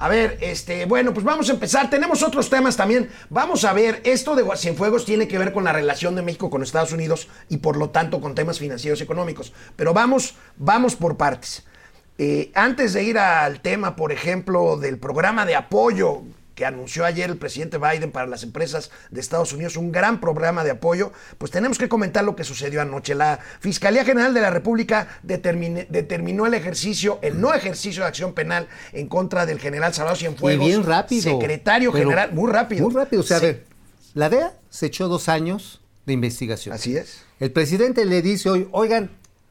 A ver, este, bueno, pues vamos a empezar. Tenemos otros temas también. Vamos a ver, esto de Cienfuegos tiene que ver con la relación de México con Estados Unidos y por lo tanto con temas financieros y económicos. Pero vamos, vamos por partes. Eh, antes de ir al tema, por ejemplo, del programa de apoyo que anunció ayer el presidente Biden para las empresas de Estados Unidos, un gran programa de apoyo, pues tenemos que comentar lo que sucedió anoche. La Fiscalía General de la República determinó el ejercicio, el no ejercicio de acción penal en contra del general Salvador Cienfuegos. Y bien rápido. Secretario general, muy rápido. Muy rápido. O sea, Sí. a ver, la DEA se echó dos años de investigación. Así es. El presidente le dice hoy, oigan,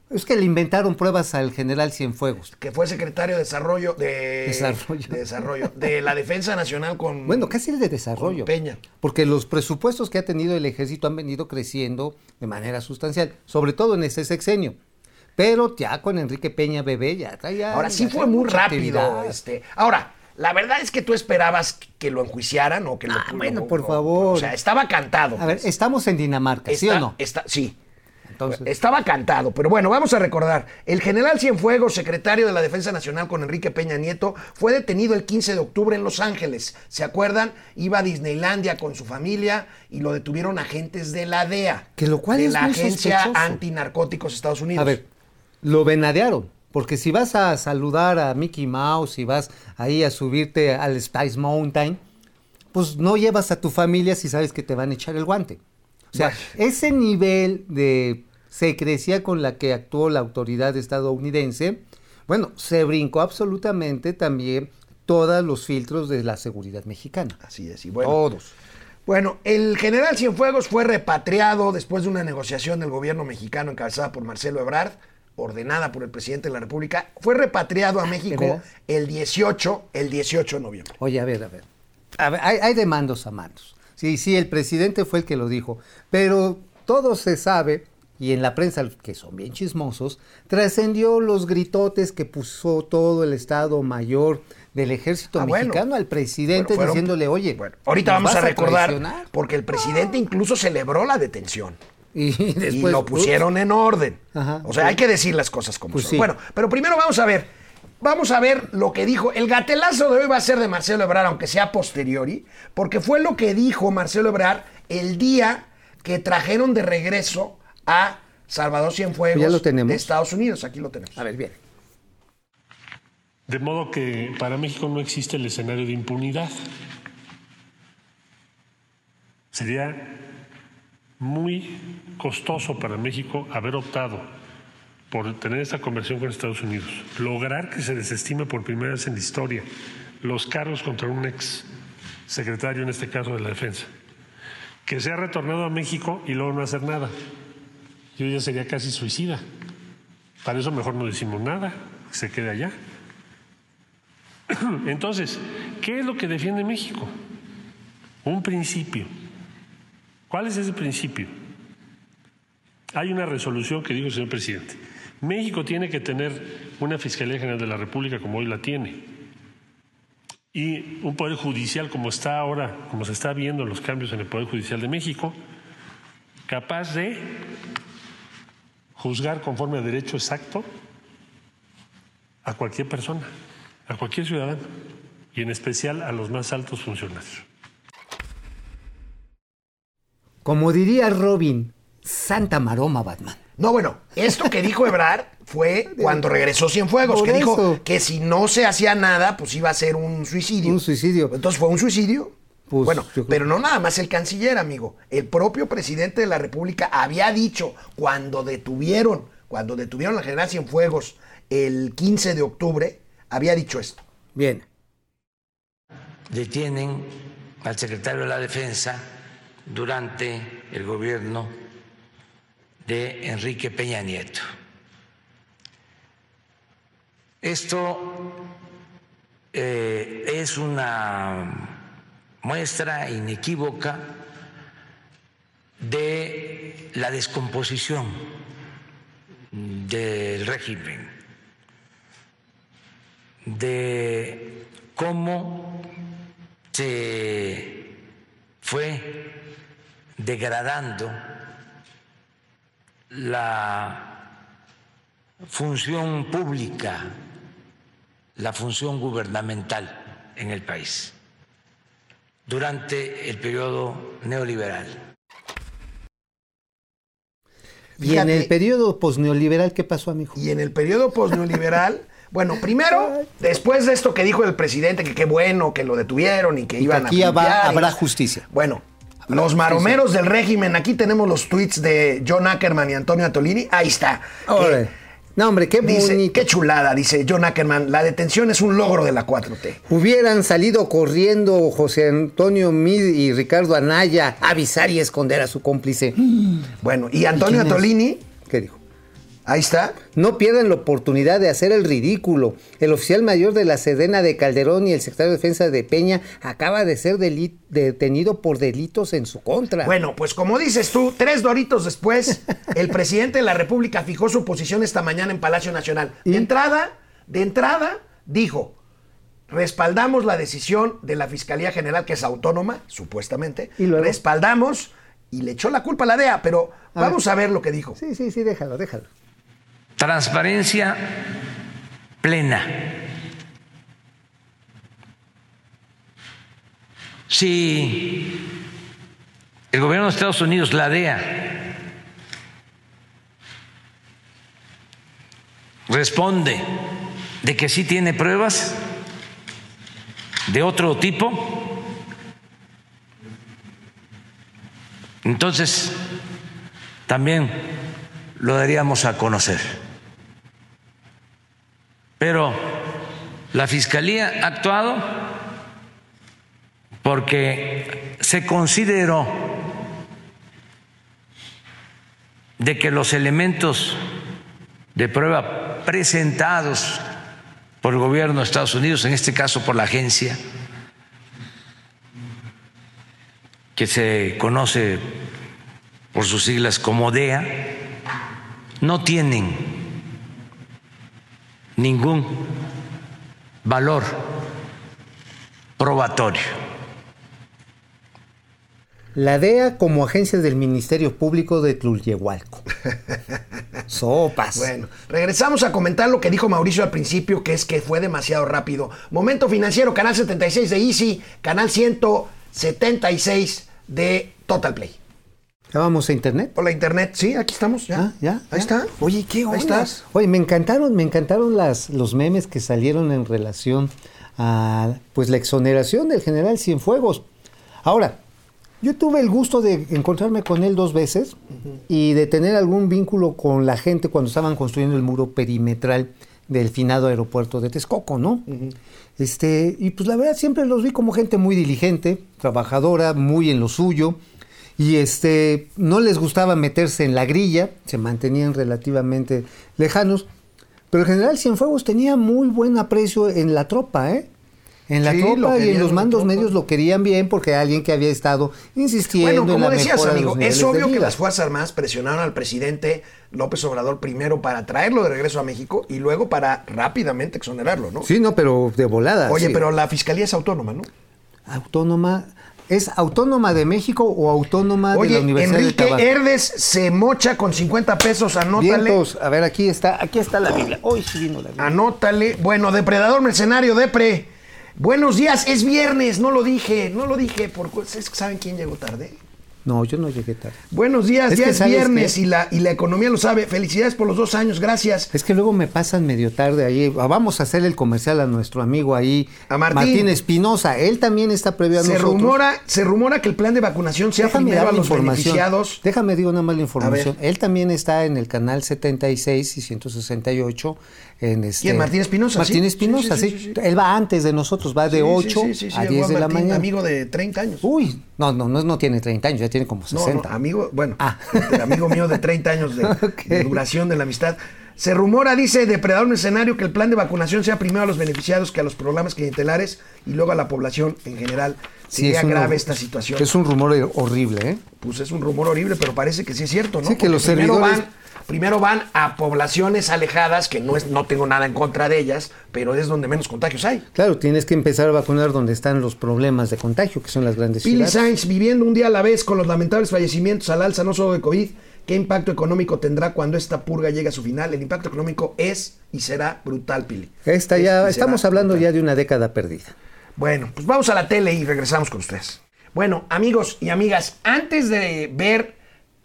es que le inventaron pruebas al general Cienfuegos. Que fue secretario de Desarrollo de Desarrollo. de, desarrollo, de la Defensa Nacional con Bueno, casi el de desarrollo. Peña. Porque los presupuestos que ha tenido el ejército han venido creciendo de manera sustancial, sobre todo en ese sexenio. Pero ya con Enrique Peña Bebé ya traía. Ahora sí fue muy rápido. actividad. Este, ahora, la verdad es que tú esperabas que lo enjuiciaran o que lo. Ah, bueno, lo- por lo- favor. O sea, estaba cantado. A ver, pues. estamos en Dinamarca, ¿sí o no? está- sí. Entonces, Estaba cantado, pero bueno, vamos a recordar. El general Cienfuegos, secretario de la Defensa Nacional con Enrique Peña Nieto, fue detenido el 15 de octubre en Los Ángeles. ¿Se acuerdan? Iba a Disneylandia con su familia y lo detuvieron agentes de la DEA. Que lo cual de es la muy Agencia sospechoso. Antinarcóticos de Estados Unidos. a ver, lo venadearon. Porque si vas a saludar a Mickey Mouse y vas ahí a subirte al Spice Mountain, pues no llevas a tu familia si sabes que te van a echar el guante. O sea, ese nivel de secrecía con la que actuó la autoridad estadounidense, bueno, se brincó absolutamente también todos los filtros de la seguridad mexicana. Así es, y bueno. Todos. Bueno, el general Cienfuegos fue repatriado después de una negociación del gobierno mexicano encabezada por Marcelo Ebrard, ordenada por el presidente de la República. Fue repatriado a México veras? el 18, el 18 de noviembre. Oye, a ver, a ver. A ver, hay, hay de mandos a mandos. Sí, sí, el presidente fue el que lo dijo. Pero todo se sabe, y en la prensa, que son bien chismosos, trascendió los gritotes que puso todo el Estado Mayor del ejército Ah, bueno. mexicano al presidente Bueno, fueron- diciéndole, oye, Bueno, ahorita ¿nos vamos a recordar, traicionar?". porque el presidente incluso celebró la detención. Y lo pusieron en orden. Ajá. o sea, hay que decir las cosas como Pues son. sí. Bueno, pero primero vamos a ver. Vamos a ver lo que dijo. El gatelazo de hoy va a ser de Marcelo Ebrard, aunque sea posteriori, porque fue lo que dijo Marcelo Ebrard el día que trajeron de regreso a Salvador Cienfuegos Ya lo tenemos. de Estados Unidos. Aquí lo tenemos. A ver, bien. De modo que para México no existe el escenario de impunidad. Sería muy costoso para México haber optado por tener esta conversión con Estados Unidos, lograr que se desestime por primera vez en la historia los cargos contra un ex secretario, en este caso de la defensa, que se ha retornado a México y luego no hacer nada. Yo ya sería casi suicida. Para eso mejor no decimos nada, que se quede allá. Entonces, ¿qué es lo que defiende México? Un principio. ¿Cuál es ese principio? Hay una resolución que dijo el señor presidente. México tiene que tener una Fiscalía General de la República como hoy la tiene. Y un Poder Judicial como está ahora, como se está viendo los cambios en el Poder Judicial de México, capaz de juzgar conforme a derecho exacto a cualquier persona, a cualquier ciudadano, y en especial a los más altos funcionarios. Como diría Robin, Santa Maroma Batman. No, bueno, esto que dijo Ebrard fue cuando regresó Cienfuegos, Por que dijo eso. que si no se hacía nada, pues iba a ser un suicidio. Un suicidio. Entonces fue un suicidio. Pues, bueno, yo pero no nada más el canciller, amigo. El propio presidente de la República había dicho cuando detuvieron, cuando detuvieron al general Cienfuegos el 15 de octubre, había dicho esto. Bien. detienen al secretario de la Defensa durante el gobierno de Enrique Peña Nieto. Esto eh, es una muestra inequívoca de la descomposición del régimen, de cómo se fue degradando la función pública, la función gubernamental en el país durante el periodo neoliberal. Y en el periodo posneoliberal, ¿qué pasó, amigo? Y en el periodo posneoliberal, bueno, primero, después de esto que dijo el presidente, que qué bueno que lo detuvieron y que Y iban que aquí a y- habrá justicia. Bueno, los maromeros del régimen, aquí tenemos los tweets de John Ackerman y Antonio Atolini, ahí está. Eh, no, hombre, qué dice, bonito. qué chulada, dice John Ackerman, la detención es un logro de la 4T. Hubieran salido corriendo José Antonio Mid y Ricardo Anaya a avisar y esconder a su cómplice. Bueno, y Antonio es? Atolini, ¿Qué dijo? Ahí está. No pierdan la oportunidad de hacer el ridículo. El oficial mayor de la Sedena de Calderón y el secretario de Defensa de Peña acaba de ser detenido por delitos en su contra. Bueno, pues como dices tú, tres doritos después, el presidente de la República fijó su posición esta mañana en Palacio Nacional. De entrada, de entrada, dijo, respaldamos la decisión de la Fiscalía General, que es autónoma, supuestamente. ¿Y luego? Respaldamos y le echó la culpa a la DEA, pero A vamos a ver lo que dijo. Sí, sí, sí, déjalo, déjalo. Transparencia plena. Si el gobierno de Estados Unidos, la DEA, responde de que sí tiene pruebas de otro tipo, entonces también lo daríamos a conocer. Pero la Fiscalía ha actuado porque se consideró de que los elementos de prueba presentados por el gobierno de Estados Unidos, en este caso por la agencia, que se conoce por sus siglas como DEA, no tienen ningún valor probatorio. La DEA como agencia del Ministerio Público de Tlulyehualco. Sopas. Bueno, regresamos a comentar lo que dijo Mauricio al principio, que es que fue demasiado rápido. Momento financiero, canal 76 de Easy, canal 176 de Total Play. ¿Ya vamos a internet? Hola Internet, sí, aquí estamos, ya. Ah, ya. Ahí ya. está. Oye, ¿qué Ahí onda? estás. Oye, me encantaron, me encantaron las, los memes que salieron en relación a pues la exoneración del general Cienfuegos. Ahora, yo tuve el gusto de encontrarme con él dos veces y de tener algún vínculo con la gente cuando estaban construyendo el muro perimetral del finado aeropuerto de Texcoco, ¿no? Este, y pues la verdad siempre los vi como gente muy diligente, trabajadora, muy en lo suyo. Y este, no les gustaba meterse en la grilla, se mantenían relativamente lejanos. Pero el general Cienfuegos tenía muy buen aprecio en la tropa, ¿eh? En la Sí, tropa y en los en mandos medios lo querían bien porque era alguien que había estado insistiendo Bueno, en como la decías, de amigo, es obvio que las Fuerzas Armadas presionaron al presidente López Obrador primero para traerlo de regreso a México y luego para rápidamente exonerarlo, ¿no? Sí, no, pero de volada. Oye, sí. pero la fiscalía es autónoma, ¿no? Autónoma. ¿Es autónoma de México o autónoma de la Universidad Enrique de Tabasco? Herdes se mocha con 50 pesos, anótale. Vientos. A ver, aquí está, aquí está la Biblia. Hoy sí vino la Biblia. Anótale. Bueno, depredador mercenario, depre. Buenos días, es viernes, no lo dije, no lo dije, porque saben quién llegó tarde. No, yo no llegué tarde. Buenos días, Es ya es ¿sabes viernes y la, y la economía lo sabe. Felicidades por los dos años, gracias. Es que luego me pasan medio tarde ahí. Vamos a hacer el comercial a nuestro amigo ahí, A Martín. Espinosa. Él también está previo a Se nosotros. rumora, se rumora que el plan de vacunación sea Déjame primero a los información. beneficiados. Déjame digo nada más la información. Él también está en el canal 76 y 168. En este, ¿Quién? Martín Espinosa, Martín sí. Espinosa, Sí, sí, sí, sí, sí. Él va antes de nosotros, va de Sí, 8 sí, sí, sí, a sí, 10 Juan de la mañana. Amigo de 30 años. Uy, no, no, no, no tiene 30 años, ya tiene como No, 60. no, amigo, bueno, Ah. el amigo mío de 30 años de, duración de la amistad. Se rumora, dice Depredador Mercenario, que el plan de vacunación sea primero a los beneficiados que a los programas clientelares y luego a la población en general. Sí, Sería es un- grave esta situación. Es un rumor horrible, ¿eh? Pues es un rumor horrible, pero parece que sí es cierto, ¿no? Sí, que Porque los servidores- van, primero van a poblaciones alejadas, que no, es, no tengo nada en contra de ellas, pero es donde menos contagios hay. Claro, tienes que empezar a vacunar donde están los problemas de contagio, que son las grandes Pili ciudades. Sainz, viviendo un día a la vez con los lamentables fallecimientos al alza, no solo de COVID, ¿qué impacto económico tendrá cuando esta purga llegue a su final? El impacto económico es y será brutal, Pili. Esta Es ya, estamos hablando brutal. ya de una década perdida. Bueno, pues vamos a la tele y regresamos con ustedes. Bueno, amigos y amigas, antes de ver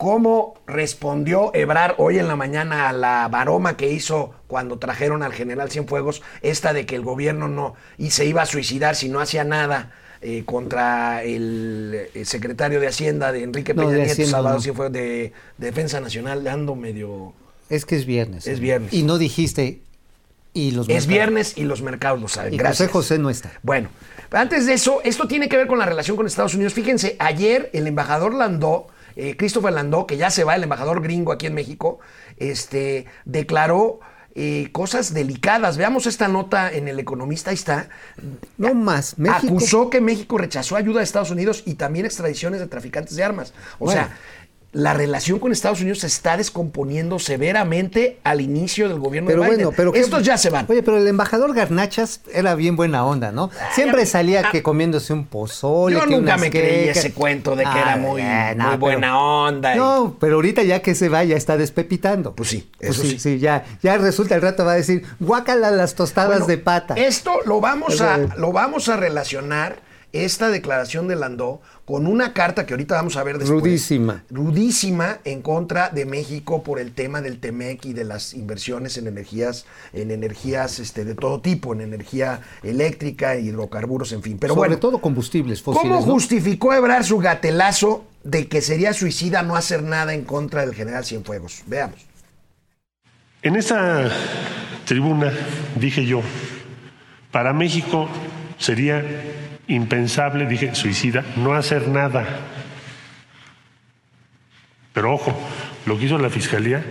cómo respondió Ebrar hoy en la mañana a la baroma que hizo cuando trajeron al general Cienfuegos, esta de que el gobierno no y se iba a suicidar si no hacía nada eh, contra el, eh, secretario de Hacienda de Enrique No, Peña de Nieto, Hacienda Salvador no. Cienfuegos, de, de Defensa Nacional, ando medio... Es que es viernes. Es viernes. Y no dijiste. Y los Es mercados. viernes y los mercados lo saben. Y Gracias. José José no está. Bueno, antes de eso, esto tiene que ver con la relación con Estados Unidos. Fíjense, ayer el embajador Landó, eh, Christopher Landó, que ya se va, el embajador gringo aquí en México, este, declaró eh, cosas delicadas. Veamos esta nota en El Economista, ahí está. No más. México. Acusó que México rechazó ayuda de Estados Unidos y también extradiciones de traficantes de armas. O Bueno. sea, la relación con Estados Unidos se está descomponiendo severamente al inicio del gobierno Pero de Biden. bueno, pero Estos ya se van. Oye, pero el embajador Garnachas era bien buena onda, ¿no? Siempre salía que comiéndose un pozole. Yo que nunca me creí ese cuento de que era muy- eh, muy buena onda y- No, pero ahorita ya que se va, ya está despepitando. Pues sí, Pues eso sí, sí. sí, ya, ya resulta el rato va a decir, guácala las tostadas Bueno, de pata. Esto lo vamos, a, lo vamos a relacionar, esta declaración de Landó, con una carta que ahorita vamos a ver después. Rudísima. Rudísima en contra de México por el tema del TEMEC y de las inversiones en energías, en energías este, de todo tipo, en energía eléctrica, hidrocarburos, en fin. Pero Sobre bueno, todo combustibles fósiles. ¿Cómo ¿no? justificó Ebrar su gatelazo de que sería suicida no hacer nada en contra del general Cienfuegos? Veamos. En esta tribuna dije yo, para México sería impensable, dije suicida, no hacer nada. Pero ojo, lo que hizo la Fiscalía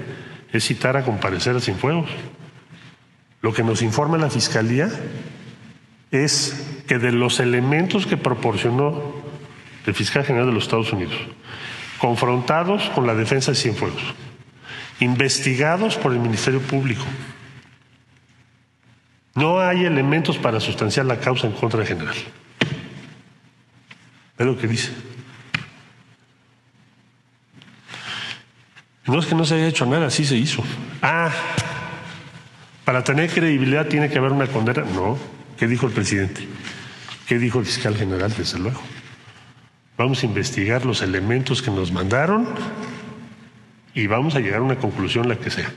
es citar a comparecer a Cienfuegos. Lo que nos informa la Fiscalía es que de los elementos que proporcionó el fiscal general de los Estados Unidos, confrontados con la defensa de Cienfuegos, investigados por el Ministerio Público. No hay elementos para sustanciar la causa en contra del general. Es lo que dice. No es que no se haya hecho nada, sí se hizo. Ah, para tener credibilidad tiene que haber una condena. No, ¿qué dijo el presidente? ¿Qué dijo el fiscal general? Desde luego. Vamos a investigar los elementos que nos mandaron y vamos a llegar a una conclusión, la que sea.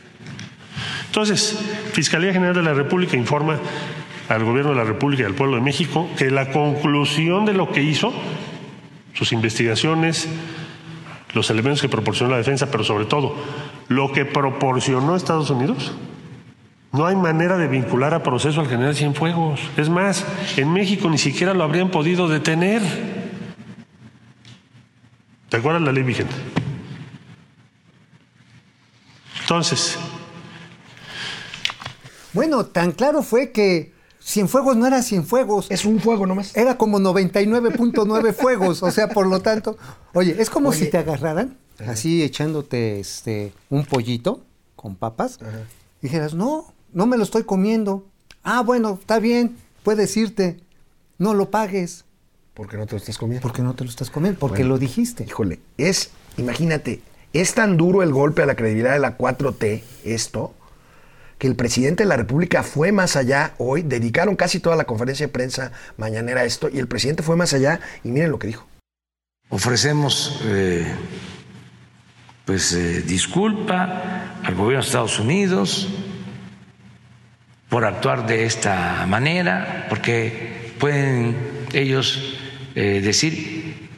Entonces, Fiscalía General de la República informa al Gobierno de la República y al pueblo de México que la conclusión de lo que hizo, sus investigaciones, los elementos que proporcionó la defensa, pero sobre todo lo que proporcionó Estados Unidos, no hay manera de vincular a proceso al general Cienfuegos. Es más, en México ni siquiera lo habrían podido detener. ¿Te acuerdas la ley vigente? Entonces, Bueno, tan claro fue que Cienfuegos no era Cienfuegos. Es un fuego nomás. Era como 99.9 fuegos, o sea, por lo tanto, oye, es como Oye. si te agarraran así echándote este un pollito con papas. Y dijeras, "No, no me lo estoy comiendo." Ah, bueno, está bien, puedes irte. No lo pagues, Porque no te lo estás comiendo. porque no te lo estás comiendo, porque Bueno. lo dijiste. Híjole, es, imagínate, es tan duro el golpe a la credibilidad de la 4T, esto, que el presidente de la República fue más allá hoy, dedicaron casi toda la conferencia de prensa mañanera a esto, y el presidente fue más allá, y miren lo que dijo. ofrecemos eh, pues eh, disculpa al gobierno de Estados Unidos por actuar de esta manera, porque pueden ellos eh, decir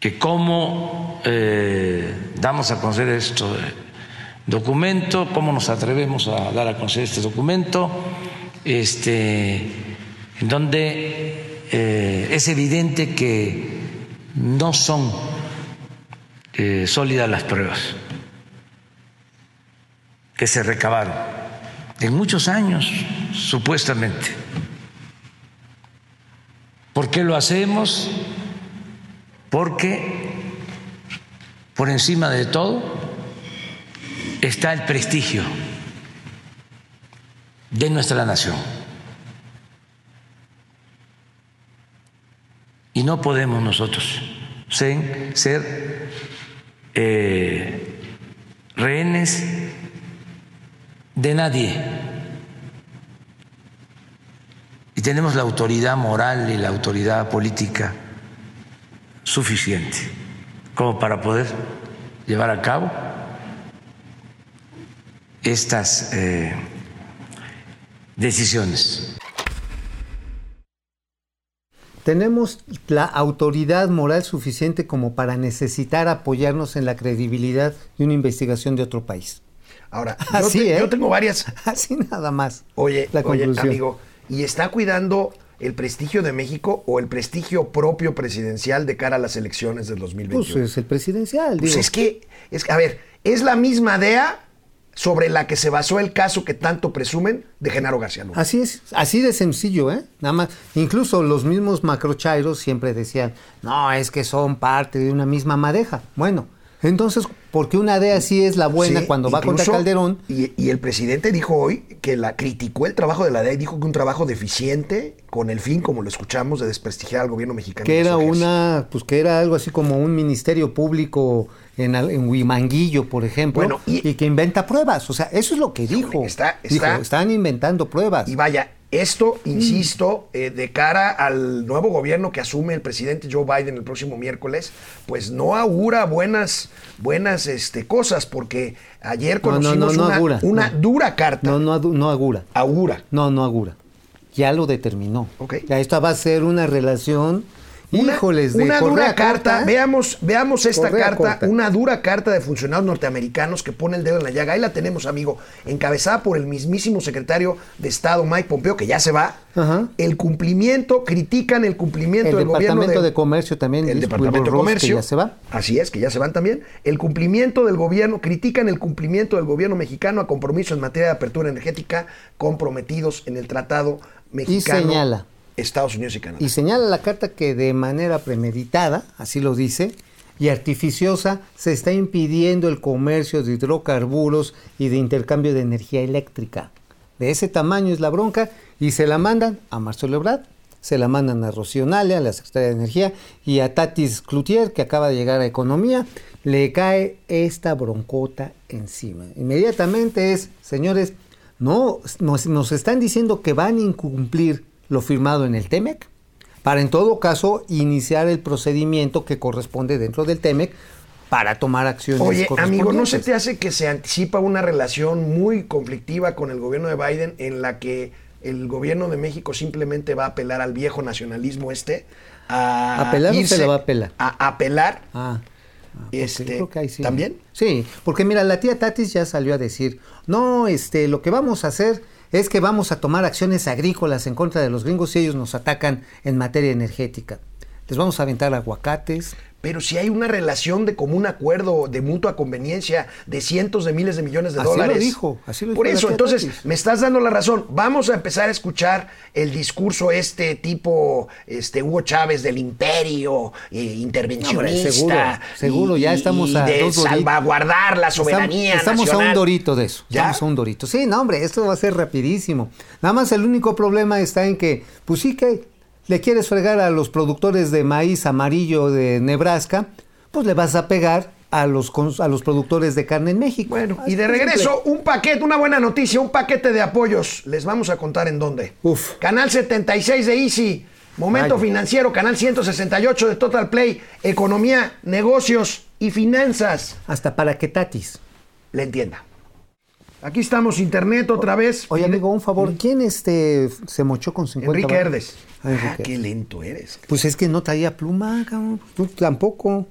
que cómo damos a conocer este documento, cómo nos atrevemos a dar a conocer este documento, este, en donde eh, es evidente que no son eh, sólidas las pruebas que se recabaron en muchos años, supuestamente. ¿Por qué lo hacemos? Porque por encima de todo está el prestigio de nuestra nación. Y no podemos nosotros ser, eh, rehenes de nadie. Y tenemos la autoridad moral y la autoridad política suficiente como para poder llevar a cabo estas eh, decisiones. Tenemos la autoridad moral suficiente como para necesitar apoyarnos en la credibilidad de una investigación de otro país. Ahora, yo, Así, te- ¿eh? yo tengo varias. Así nada más. Oye, la oye, conclusión. amigo, ¿y está cuidando el prestigio de México o el prestigio propio presidencial de cara a las elecciones del 2021? Pues es el presidencial, Pues digo. es que, es a ver, es la misma DEA sobre la que se basó el caso que tanto presumen de Genaro García. Así es, así de sencillo, ¿eh? Nada más. Incluso los mismos macrochairos siempre decían, no, es que son parte de una misma madeja. Bueno, entonces, ¿por qué una DEA sí es la buena Sí, cuando va contra Calderón? Y, y el presidente dijo hoy que la criticó el trabajo de la DEA y dijo que un trabajo deficiente con el fin, como lo escuchamos, de desprestigiar al gobierno mexicano. Que era una, pues que era algo así como un ministerio público en, en Huimanguillo, por ejemplo, Bueno, y- y, que inventa pruebas. O sea, eso es lo que dijo. está- Dijo, está- están inventando pruebas. Y vaya, esto, Mm. insisto, eh, de cara al nuevo gobierno que asume el presidente Joe Biden el próximo miércoles, pues no augura buenas, buenas este, cosas, porque ayer No, no, conocimos no, no una, augura, una dura carta. No, no, no agura. Augura. No, no agura. Ya lo determinó. Ok. Ya esta va a ser una relación, Una, híjoles, de una dura carta, veamos, veamos esta Correa carta, corta. una dura carta de funcionarios norteamericanos que pone el dedo en la llaga. Ahí la tenemos, amigo, encabezada por el mismísimo secretario de Estado, Mike Pompeo, que ya se va. Ajá. El cumplimiento, critican el cumplimiento El del gobierno Departamento de Comercio también, El Departamento de Ross, que Comercio. ya se va. Así es, que ya se van también. El cumplimiento del gobierno, critican el cumplimiento del gobierno mexicano a compromisos en materia de apertura energética comprometidos en el Tratado Mexicano. señala. Estados Unidos y Canadá. Y señala la carta que de manera premeditada, así lo dice, y artificiosa, se está impidiendo el comercio de hidrocarburos y de intercambio de energía eléctrica. De ese tamaño es la bronca y se la mandan a Marcelo Ebrard, se la mandan a Rocío Nale, a la Secretaria de Energía, y a Tatis Cloutier, que acaba de llegar a Economía, le cae esta broncota encima. Inmediatamente es, señores, no, nos, nos están diciendo que van a incumplir lo firmado en el TEMEC, para en todo caso iniciar el procedimiento que corresponde dentro del TEMEC para tomar acciones Oye, amigo, ¿no se te hace que se anticipa una relación muy conflictiva con el gobierno de Biden en la que el gobierno de México simplemente va a apelar al viejo nacionalismo este? A ¿Apelar o se irse- la va a apelar? A apelar. Ah, porque Este, yo creo que ahí sí. ¿también? Sí, porque mira, la tía Tatis ya salió a decir, no, este, lo que vamos a hacer es que vamos a tomar acciones agrícolas en contra de los gringos si ellos nos atacan en materia energética. Les vamos a aventar aguacates. Pero si hay una relación de común acuerdo, de mutua conveniencia, de cientos de miles de millones de Así lo dólares. dijo, así lo dijo Por eso, entonces, Tatis. me estás dando la razón. Vamos a empezar a escuchar el discurso este tipo, este Hugo Chávez del imperio, eh, intervencionista. seguro, seguro, ya estamos a de dos salvaguardar la soberanía Estamos, estamos a un dorito de eso. ¿Ya? Estamos a un dorito. Sí, no, hombre, esto va a ser rapidísimo. Nada más el único problema está en que, pues sí que le quieres fregar a los productores de maíz amarillo de Nebraska, pues le vas a pegar a los, a los productores de carne en México. Bueno, y de regreso, un paquete, una buena noticia, un paquete de apoyos. Les vamos a contar en dónde. Uf. Canal 76 de Easy, Momento. Financiero, Canal 168 de Total Play, Economía, Negocios y Finanzas. Hasta para que Tatis. Le entienda. Aquí estamos, Internet otra vez. Oye, amigo, un favor, ¿quién este se mochó con 50 Enrique? Herdes. Ah, Enrique Ah, qué lento eres. Pues es que no traía pluma, cabrón. Tú tampoco.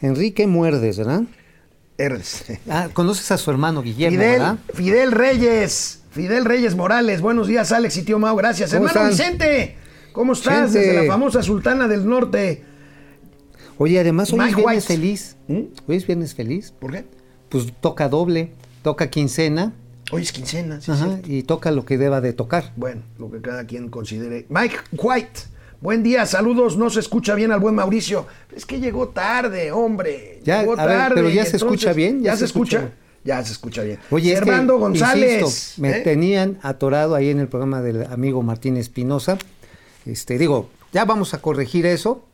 Enrique Muerdes, ¿verdad? Herdes. Ah, conoces a su hermano Guillermo, Fidel, ¿verdad? Fidel Reyes. Fidel Reyes Morales. Buenos días, Alex y tío Mau. Gracias. ¿Cómo Hermano están? Vicente. ¿Cómo estás? Gente. Desde la famosa Sultana del Norte. Oye, además hoy es viernes feliz. ¿Mm? Hoy es viernes feliz. ¿Por qué? Pues toca doble, toca quincena Hoy es quincena, sí, ajá, y toca lo que deba de tocar. Bueno, lo que cada quien considere. Mike White, buen día, saludos. No se escucha bien al buen Mauricio. Es que llegó tarde, hombre. Ya, llegó ver, tarde. pero ya se escucha bien, ¿Ya, se escucha? Ya se escucha bien. Oye, es que, Servando González. insisto, me ¿eh? tenían atorado ahí en el programa del amigo Martín Espinosa. Este, digo, ya vamos a corregir eso,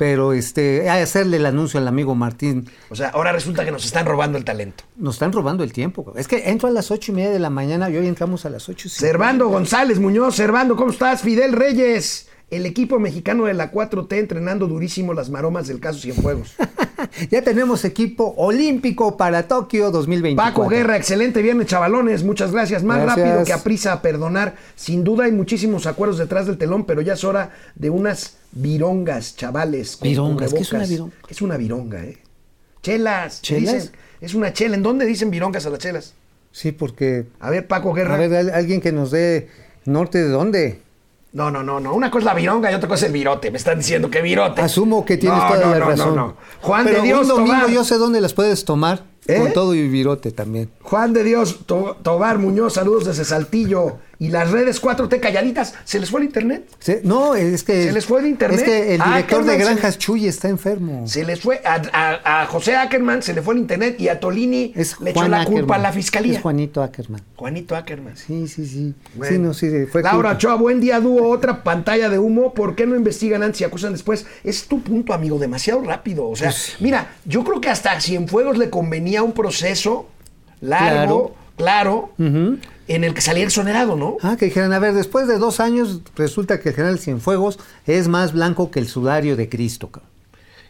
pero este, hacerle el anuncio al amigo Martín. O sea, ahora resulta que nos están robando el talento. Nos están robando el tiempo. Es que entro a las ocho y media de la mañana y hoy entramos a las ocho. Servando González Muñoz, Servando, ¿cómo estás? Fidel Reyes, el equipo mexicano de la 4T entrenando durísimo las maromas del caso Cienfuegos. ya tenemos equipo olímpico para Tokio 2024. Paco Guerra, excelente viernes, chavalones. Muchas gracias. Más Gracias. rápido que a prisa a perdonar. Sin duda hay muchísimos acuerdos detrás del telón, pero ya es hora de unas virongas, chavales. con Virongas, ¿qué es una vironga? ¿Qué es una vironga, eh? Chelas. ¿Chelas? dicen. es una chela. ¿En dónde dicen virongas a las chelas? Sí, porque. A ver, Paco Guerra. A ver, al- alguien que nos dé norte de dónde. No, no, no, no. Una cosa es la vironga y otra cosa es el virote. Me están diciendo que virote. Asumo que tienes No, toda no, la no, razón. No, no. Juan Pero de Dios un domingo Tobar. yo sé dónde las puedes tomar. ¿Eh? Con todo y virote también. Juan de Dios To- Tobar Muñoz, saludos desde Saltillo. Y las redes 4T calladitas, ¿se les fue el internet? Se- no, es que. ¿Se les fue el internet? Es que el Ah, director de Ackerman Granjas Chuy está enfermo. Se les fue a, a- a José Ackerman, se le fue el internet y a Tolini Es le echó la culpa a la fiscalía. Es Juanito Ackerman. Juanito Ackerman. Sí, sí, sí. Bueno. Sí, no, sí. Fue Laura. Ochoa, buen día, dúo. Otra pantalla de humo. ¿Por qué no investigan antes y acusan después? Es tu punto, amigo, demasiado rápido. O sea, Pues mira, yo creo que hasta a Cienfuegos le convenía un proceso largo, claro, en el que saliera exonerado, ¿no? Ah, que dijeran, a ver, después de dos años resulta que el general Cienfuegos es más blanco que el sudario de Cristo. cabrón.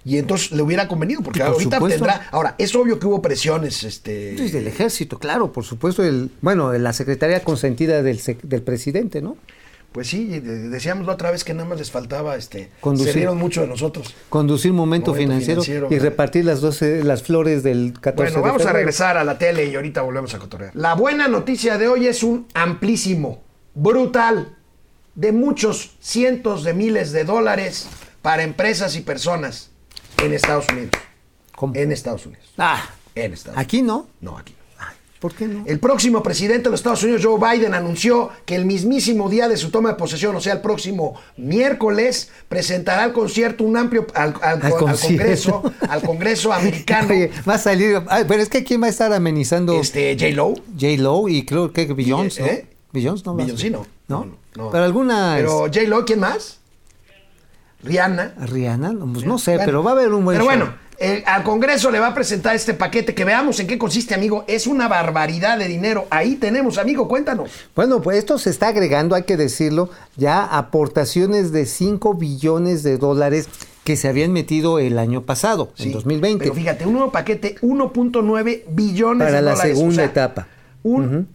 Y entonces le hubiera convenido, porque por ahorita supuesto. tendrá. Ahora, es obvio que hubo presiones, este. Desde el ejército, claro, por supuesto, el, bueno, la secretaría consentida del, sec- del presidente, ¿no? Pues sí, de- decíamos la otra vez que nada más les faltaba este. Conducir. Se rieron mucho de nosotros. Conducir momento, Momento financiero, financiero, y repartir las 12, las flores del 14 Bueno, de vamos a regresar a la tele y ahorita volvemos a cotorrear. La buena noticia de hoy es un amplísimo, brutal, de muchos cientos de miles de dólares para empresas y personas en Estados Unidos. ¿Cómo? En Estados Unidos. Ah, En Estados aquí no. Unidos. No, aquí. ¿Por qué no? El próximo presidente de los Estados Unidos, Joe Biden, anunció que el mismísimo día de su toma de posesión, o sea, el próximo miércoles, presentará al concierto un amplio al, al- Al al concierto. Congreso, al Congreso americano. Oye, va a salir, ay, pero es que quién va a estar amenizando este J. Lo. J. Lo y creo que Beyoncé, ¿no? ¿Eh? Beyoncé no Beyoncé no. ¿No? No, no. Pero alguna Pero J. Lo, ¿quién más? Rihanna. Rihanna, no, pues no sé, Bueno, pero va a haber un buen Pero show. bueno, al Congreso le va a presentar este paquete que veamos en qué consiste, amigo. Es una barbaridad de dinero. Ahí tenemos, amigo, cuéntanos. Bueno, pues esto se está agregando, hay que decirlo, ya aportaciones de 5 billones de dólares que se habían metido el año pasado, en Sí, 2020. Pero fíjate, un nuevo paquete, 1.9 billones Para de la dólares. segunda etapa. Un,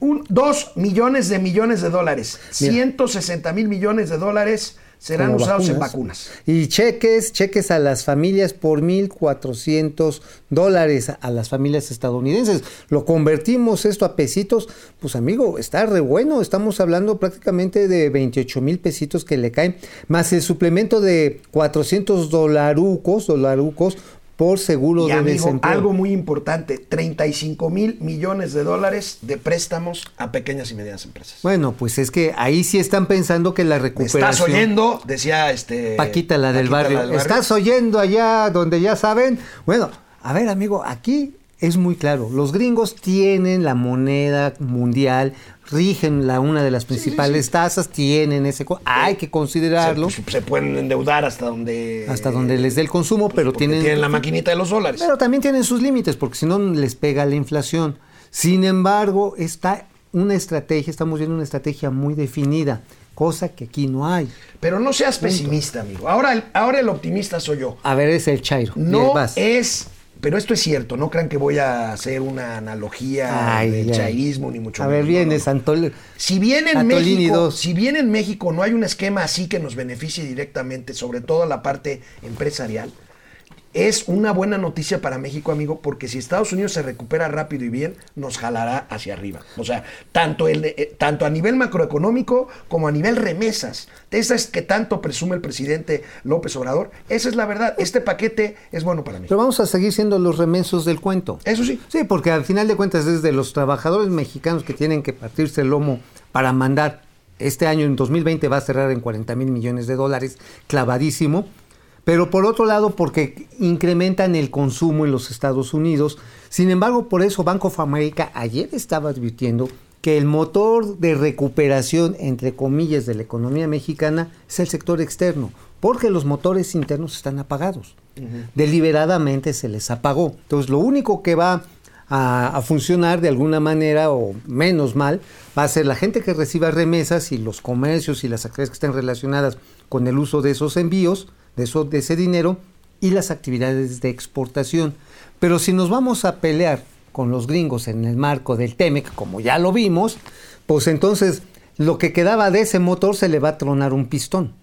un- dos millones de millones de dólares. Mira. 160 mil millones de dólares serán usados en vacunas. Y cheques, cheques a las familias por 1.400 dólares a las familias estadounidenses. Lo convertimos esto a pesitos, pues amigo, está re bueno. Estamos hablando prácticamente de 28 mil pesitos que le caen, más el suplemento de 400 dolarucos, dolarucos por seguro Y de amigo, desempleo. algo muy importante, 35 mil millones de dólares de préstamos a pequeñas y medianas empresas. Bueno, pues es que ahí sí están pensando que la ¿Me recuperación... estás oyendo? Decía este... Paquita, la del, Paquita, barrio. ¿Estás oyendo allá donde ya saben? Bueno, a ver, amigo, aquí es muy claro. Los gringos tienen la moneda mundial, rigen la una de las principales tasas, tienen ese... Hay que considerarlo Se, se pueden endeudar hasta donde... hasta donde les dé el consumo, pero porque tienen... tienen la maquinita de los dólares. Pero también tienen sus límites, porque si no les pega la inflación. Sin embargo, está una estrategia, estamos viendo una estrategia muy definida, cosa que aquí no hay. Pero no seas pesimista, amigo. Ahora el, ahora el optimista soy yo. A ver, es el Chairo. No es... Pero esto es cierto, no crean que voy a hacer una analogía Ay, del ay. chairismo ni mucho A ver, menos. viene No. Santol... Si bien en México, si bien en México no hay un esquema así que nos beneficie directamente, sobre todo la parte empresarial, es una buena noticia para México, amigo, porque si Estados Unidos se recupera rápido y bien, nos jalará hacia arriba. O sea, tanto, el, eh, tanto a nivel macroeconómico como a nivel remesas. De esas que tanto presume el presidente López Obrador. Esa es la verdad. Este paquete es bueno para México. Pero vamos a seguir siendo los remensos del cuento. Eso sí. Sí, porque al final de cuentas es de los trabajadores mexicanos que tienen que partirse el lomo para mandar. Este año, en 2020, va a cerrar en 40 mil millones de dólares, clavadísimo. Pero por otro lado porque incrementan el consumo en los Estados Unidos. Sin embargo, por eso Bank of America ayer estaba advirtiendo que el motor de recuperación, entre comillas, de la economía mexicana es el sector externo, porque los motores internos están apagados. Deliberadamente se les apagó. Entonces, lo único que va a, a funcionar de alguna manera o menos mal va a ser la gente que reciba remesas y los comercios y las actividades que estén relacionadas con el uso de esos envíos, de, eso, de ese dinero y las actividades de exportación. Pero si nos vamos a pelear con los gringos en el marco del TEMEC, como ya lo vimos, pues entonces lo que quedaba de ese motor se le va a tronar un pistón.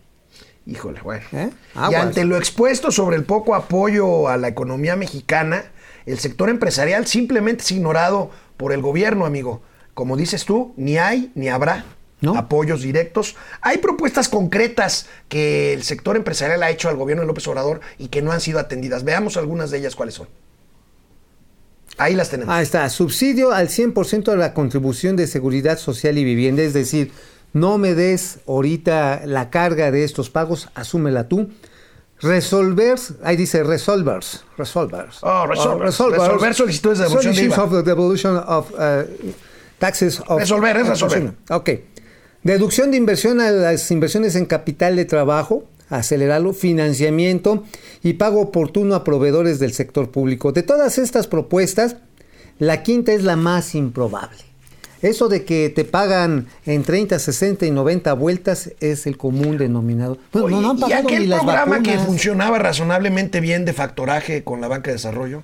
Híjole, bueno. ¿Eh? Y ante lo expuesto sobre el poco apoyo a la economía mexicana, el sector empresarial simplemente es ignorado por el gobierno, amigo. Como dices tú, ni hay ni habrá ¿No? apoyos directos. Hay propuestas concretas que el sector empresarial ha hecho al gobierno de López Obrador y que no han sido atendidas. Veamos algunas de ellas cuáles son. Ahí las tenemos. Ahí está, subsidio al 100% de la contribución de seguridad social y vivienda, es decir, no me des ahorita la carga de estos pagos, asúmela tú. Resolver, ahí dice resolvers, resolvers. Oh, resolvers. Oh, Resolver solicitudes de devolución de IVA. of the devolution of, uh, taxes of- Resolver, es resolver. Ok. Deducción de inversión a las inversiones en capital de trabajo, acelerarlo, financiamiento y pago oportuno a proveedores del sector público. De todas estas propuestas, la quinta es la más improbable. Eso de que te pagan en 30, 60 y 90 vueltas es el común denominador. Pues no, no han y pagado aquel ni las programa que funcionaba razonablemente bien de factoraje con la banca de desarrollo,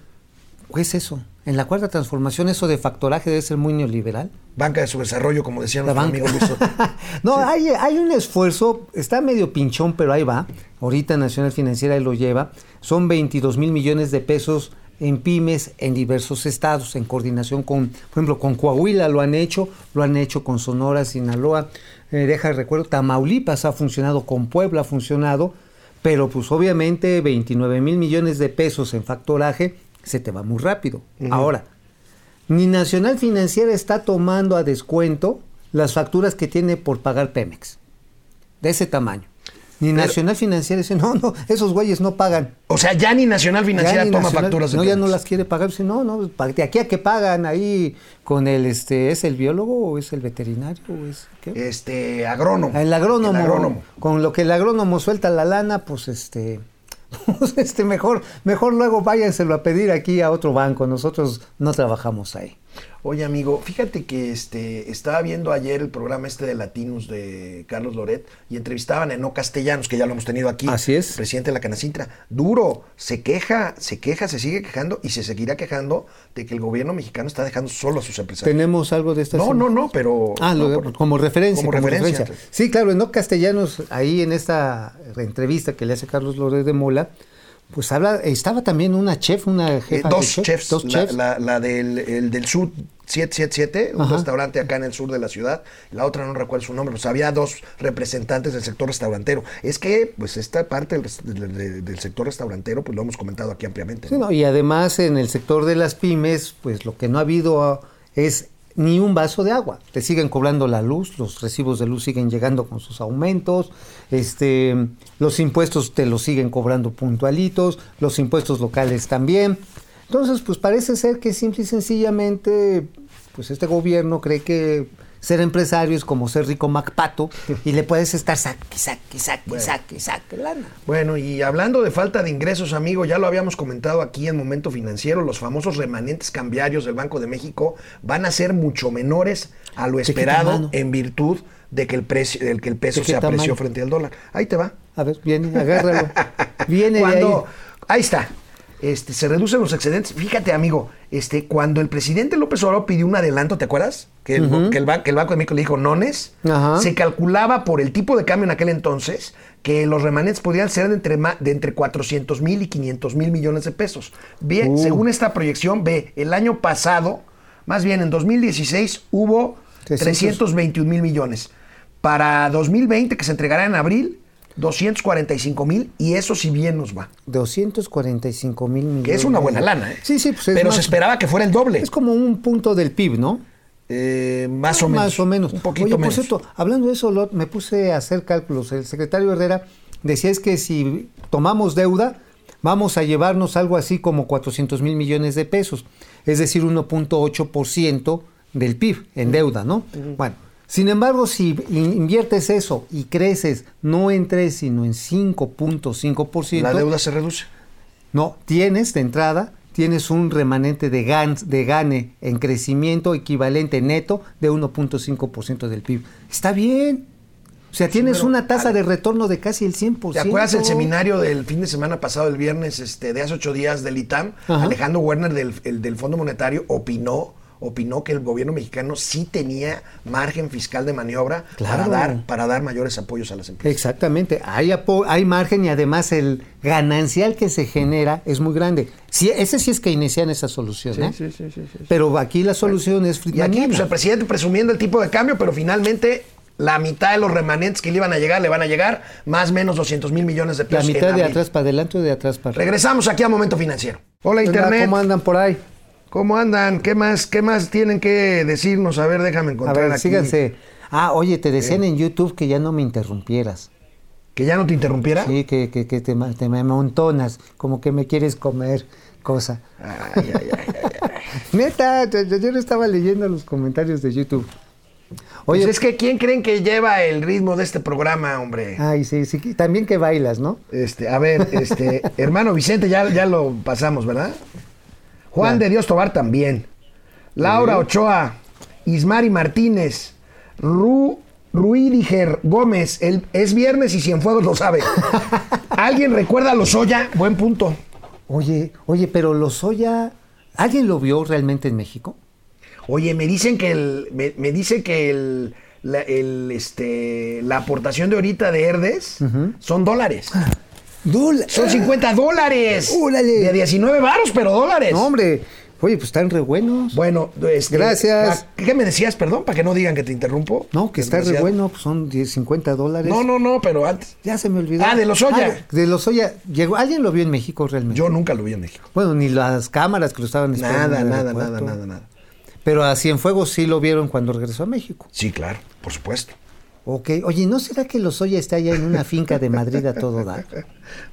¿Qué es eso? En la cuarta transformación, eso de factoraje debe ser muy neoliberal. banca de subdesarrollo, como decía La nuestro amigo Luis no, hay, hay un esfuerzo, está medio pinchón, pero ahí va. Ahorita Nacional Financiera lo lleva. Son 22 mil millones de pesos en pymes en diversos estados, en coordinación con, por ejemplo, con Coahuila lo han hecho, lo han hecho con Sonora, Sinaloa, eh, deja de recuerdo, Tamaulipas ha funcionado, con Puebla ha funcionado, pero pues obviamente 29 mil millones de pesos en factoraje se te va muy rápido. Ahora, ni Nacional Financiera está tomando a descuento las facturas que tiene por pagar Pemex. De ese tamaño. Ni Nacional Financiera dice, no, no, esos güeyes no pagan. O sea, ya ni Nacional Financiera ni toma Nacional- facturas de No, ya no las quiere pagar. Dice, no, no, de aquí a que pagan ahí con el, este, ¿es el biólogo o es el veterinario o es qué? Este, agrónomo. El agrónomo, El agrónomo. Con lo que el agrónomo suelta la lana, pues este, este mejor, mejor luego váyanselo a pedir aquí a otro banco. Nosotros no trabajamos ahí. Oye, amigo, fíjate que este estaba viendo ayer el programa este de Latinos de Carlos Loret y entrevistaban a No Castellanos, que ya lo hemos tenido aquí. Así es. Presidente de la Canacintra. Duro, se queja, se queja, se sigue quejando y se seguirá quejando de que el gobierno mexicano está dejando solo a sus empresarios. ¿Tenemos algo de esta No, no, no, pero. Ah, no, por- como referencia. Como referencia. Sí, claro, en No Castellanos, ahí en esta entrevista que le hace Carlos Loret de Mola, pues habla, estaba también una chef, una Eh, jefa de dos chef, chefs, dos la, chefs. la- la del, el del sur 777, un Ajá. restaurante acá en el sur de la ciudad, la otra no recuerdo su nombre, pues había dos representantes del sector restaurantero. Es que, pues esta parte del, del- sector restaurantero, pues lo hemos comentado aquí ampliamente. Sí, ¿no? y además en el sector de las pymes, pues lo que no ha habido es ni un vaso de agua. Te siguen cobrando la luz, los recibos de luz siguen llegando con sus aumentos, este, los impuestos te los siguen cobrando puntualitos, los impuestos locales también. Entonces, pues parece ser que simple y sencillamente, pues este gobierno cree que ser empresario es como ser rico MacPato y le puedes estar saque, saque, saque, saque, saque lana. Bueno, y hablando de falta de ingresos, amigo, ya lo habíamos comentado aquí en Momento Financiero, los famosos remanentes cambiarios del Banco de México van a ser mucho menores a lo esperado en virtud de que el, precio, del que el peso ¿De qué se apreció tamaño? frente al dólar. Ahí te va. A ver, viene, agárralo. Viene de ahí. cuando, ahí está. Este, se reducen los excedentes. Fíjate, amigo, este, cuando el presidente López Obrador pidió un adelanto, ¿te acuerdas? Que el, que el, ban- que el Banco de México le dijo nones. Se calculaba por el tipo de cambio en aquel entonces que los remanentes podrían ser de entre, de entre 400 mil y 500 mil millones de pesos. Bien, Uh. según esta proyección, ve, el año pasado, más bien en 2016, hubo 300. 321 mil millones. Para 2020, que se entregará en abril, 245 mil, y eso si bien nos va. 245 mil millones. Que es una buena lana, ¿eh? Sí, sí, pues es Pero más- se esperaba que fuera el doble. Es como un punto del PIB, ¿no? Eh, más o menos. Más o menos. Un poquito Oye, menos. por cierto, hablando de eso, Lot, me puse a hacer cálculos. El secretario Herrera decía es que si tomamos deuda, vamos a llevarnos algo así como 400 mil millones de pesos, es decir, 1.8% del PIB en deuda, ¿no? Bueno, sin embargo, si in- inviertes eso y creces no en 3, sino en 5.5%, La deuda se reduce. no, tienes de entrada, tienes un remanente de, gan- de gane en crecimiento equivalente neto de 1.5% del PIB. Está bien. O sea, tienes una tasa de retorno de casi el 100%. ¿Te acuerdas el seminario del fin de semana pasado, el viernes, este, de hace ocho días del ITAM? Ajá. Alejandro Werner del, el del Fondo Monetario opinó, opinó que el gobierno mexicano sí tenía margen fiscal de maniobra para, dar, para dar mayores apoyos a las empresas. Exactamente, hay, hay margen y además el ganancial que se genera es muy grande. Sí, ese sí es keynesiana esa solución, ¿eh? sí, sí, sí, sí. Pero aquí la solución es Y aquí pues, el presidente presumiendo el tipo de cambio, pero finalmente la mitad de los remanentes que le iban a llegar, le van a llegar, más o menos 200 mil millones de la pesos. en mitad de abril. atrás para adelante o de atrás para arriba. Regresamos aquí a Momento Financiero. Hola, Internet. ¿Cómo andan por ahí? ¿Cómo andan? ¿Qué más, qué más tienen que decirnos? A ver, déjame A encontrar ver, aquí. síganse. Ah, oye, te decían en YouTube que ya no me interrumpieras. ¿Que ya no te interrumpiera? Sí, que, que, que te, me amontonas, como que me quieres comer, cosa. Ay, ay, ay. Neta, yo, yo- no estaba leyendo los comentarios de YouTube. Pues Oye, es que ¿quién creen que lleva el ritmo de este programa, hombre? ay, sí, sí, también que bailas, ¿no? Este, a ver, este, hermano Vicente, ya, ya lo pasamos, ¿verdad? Juan de Dios Tobar también. Laura Ochoa, Ismari Martínez, Ru, Ruidiger Gómez, el, es viernes y Cienfuegos lo sabe. ¿Alguien recuerda a Lozoya? Buen punto. Oye, oye, pero Lozoya, ¿alguien lo vio realmente en México? Oye, me dicen que el, me, me dice que el, la, el, este, la aportación de ahorita de Herdes son dólares. Son 50 dólares. ¡Órale! De 19 varos, pero dólares. No, hombre, oye, pues están re buenos. Bueno, este, Gracias. ¿a- ¿Qué me decías, perdón? Para que no digan que te interrumpo. No, que está re bueno, pues son 10, 50 dólares. No, no, no, pero antes. Ya se me olvidó. Ah, de Lozoya. Ah, de Lozoya. Llegó, ¿Alguien lo vio en México realmente? Yo nunca lo vi en México. Bueno, ni las cámaras que lo estaban esperando Nada, nada, nada, nada, nada. Pero a Cienfuegos sí lo vieron cuando regresó a México. Sí, claro, por supuesto. Ok. Oye, ¿no será que Lozoya está allá en una finca de Madrid a todo dar?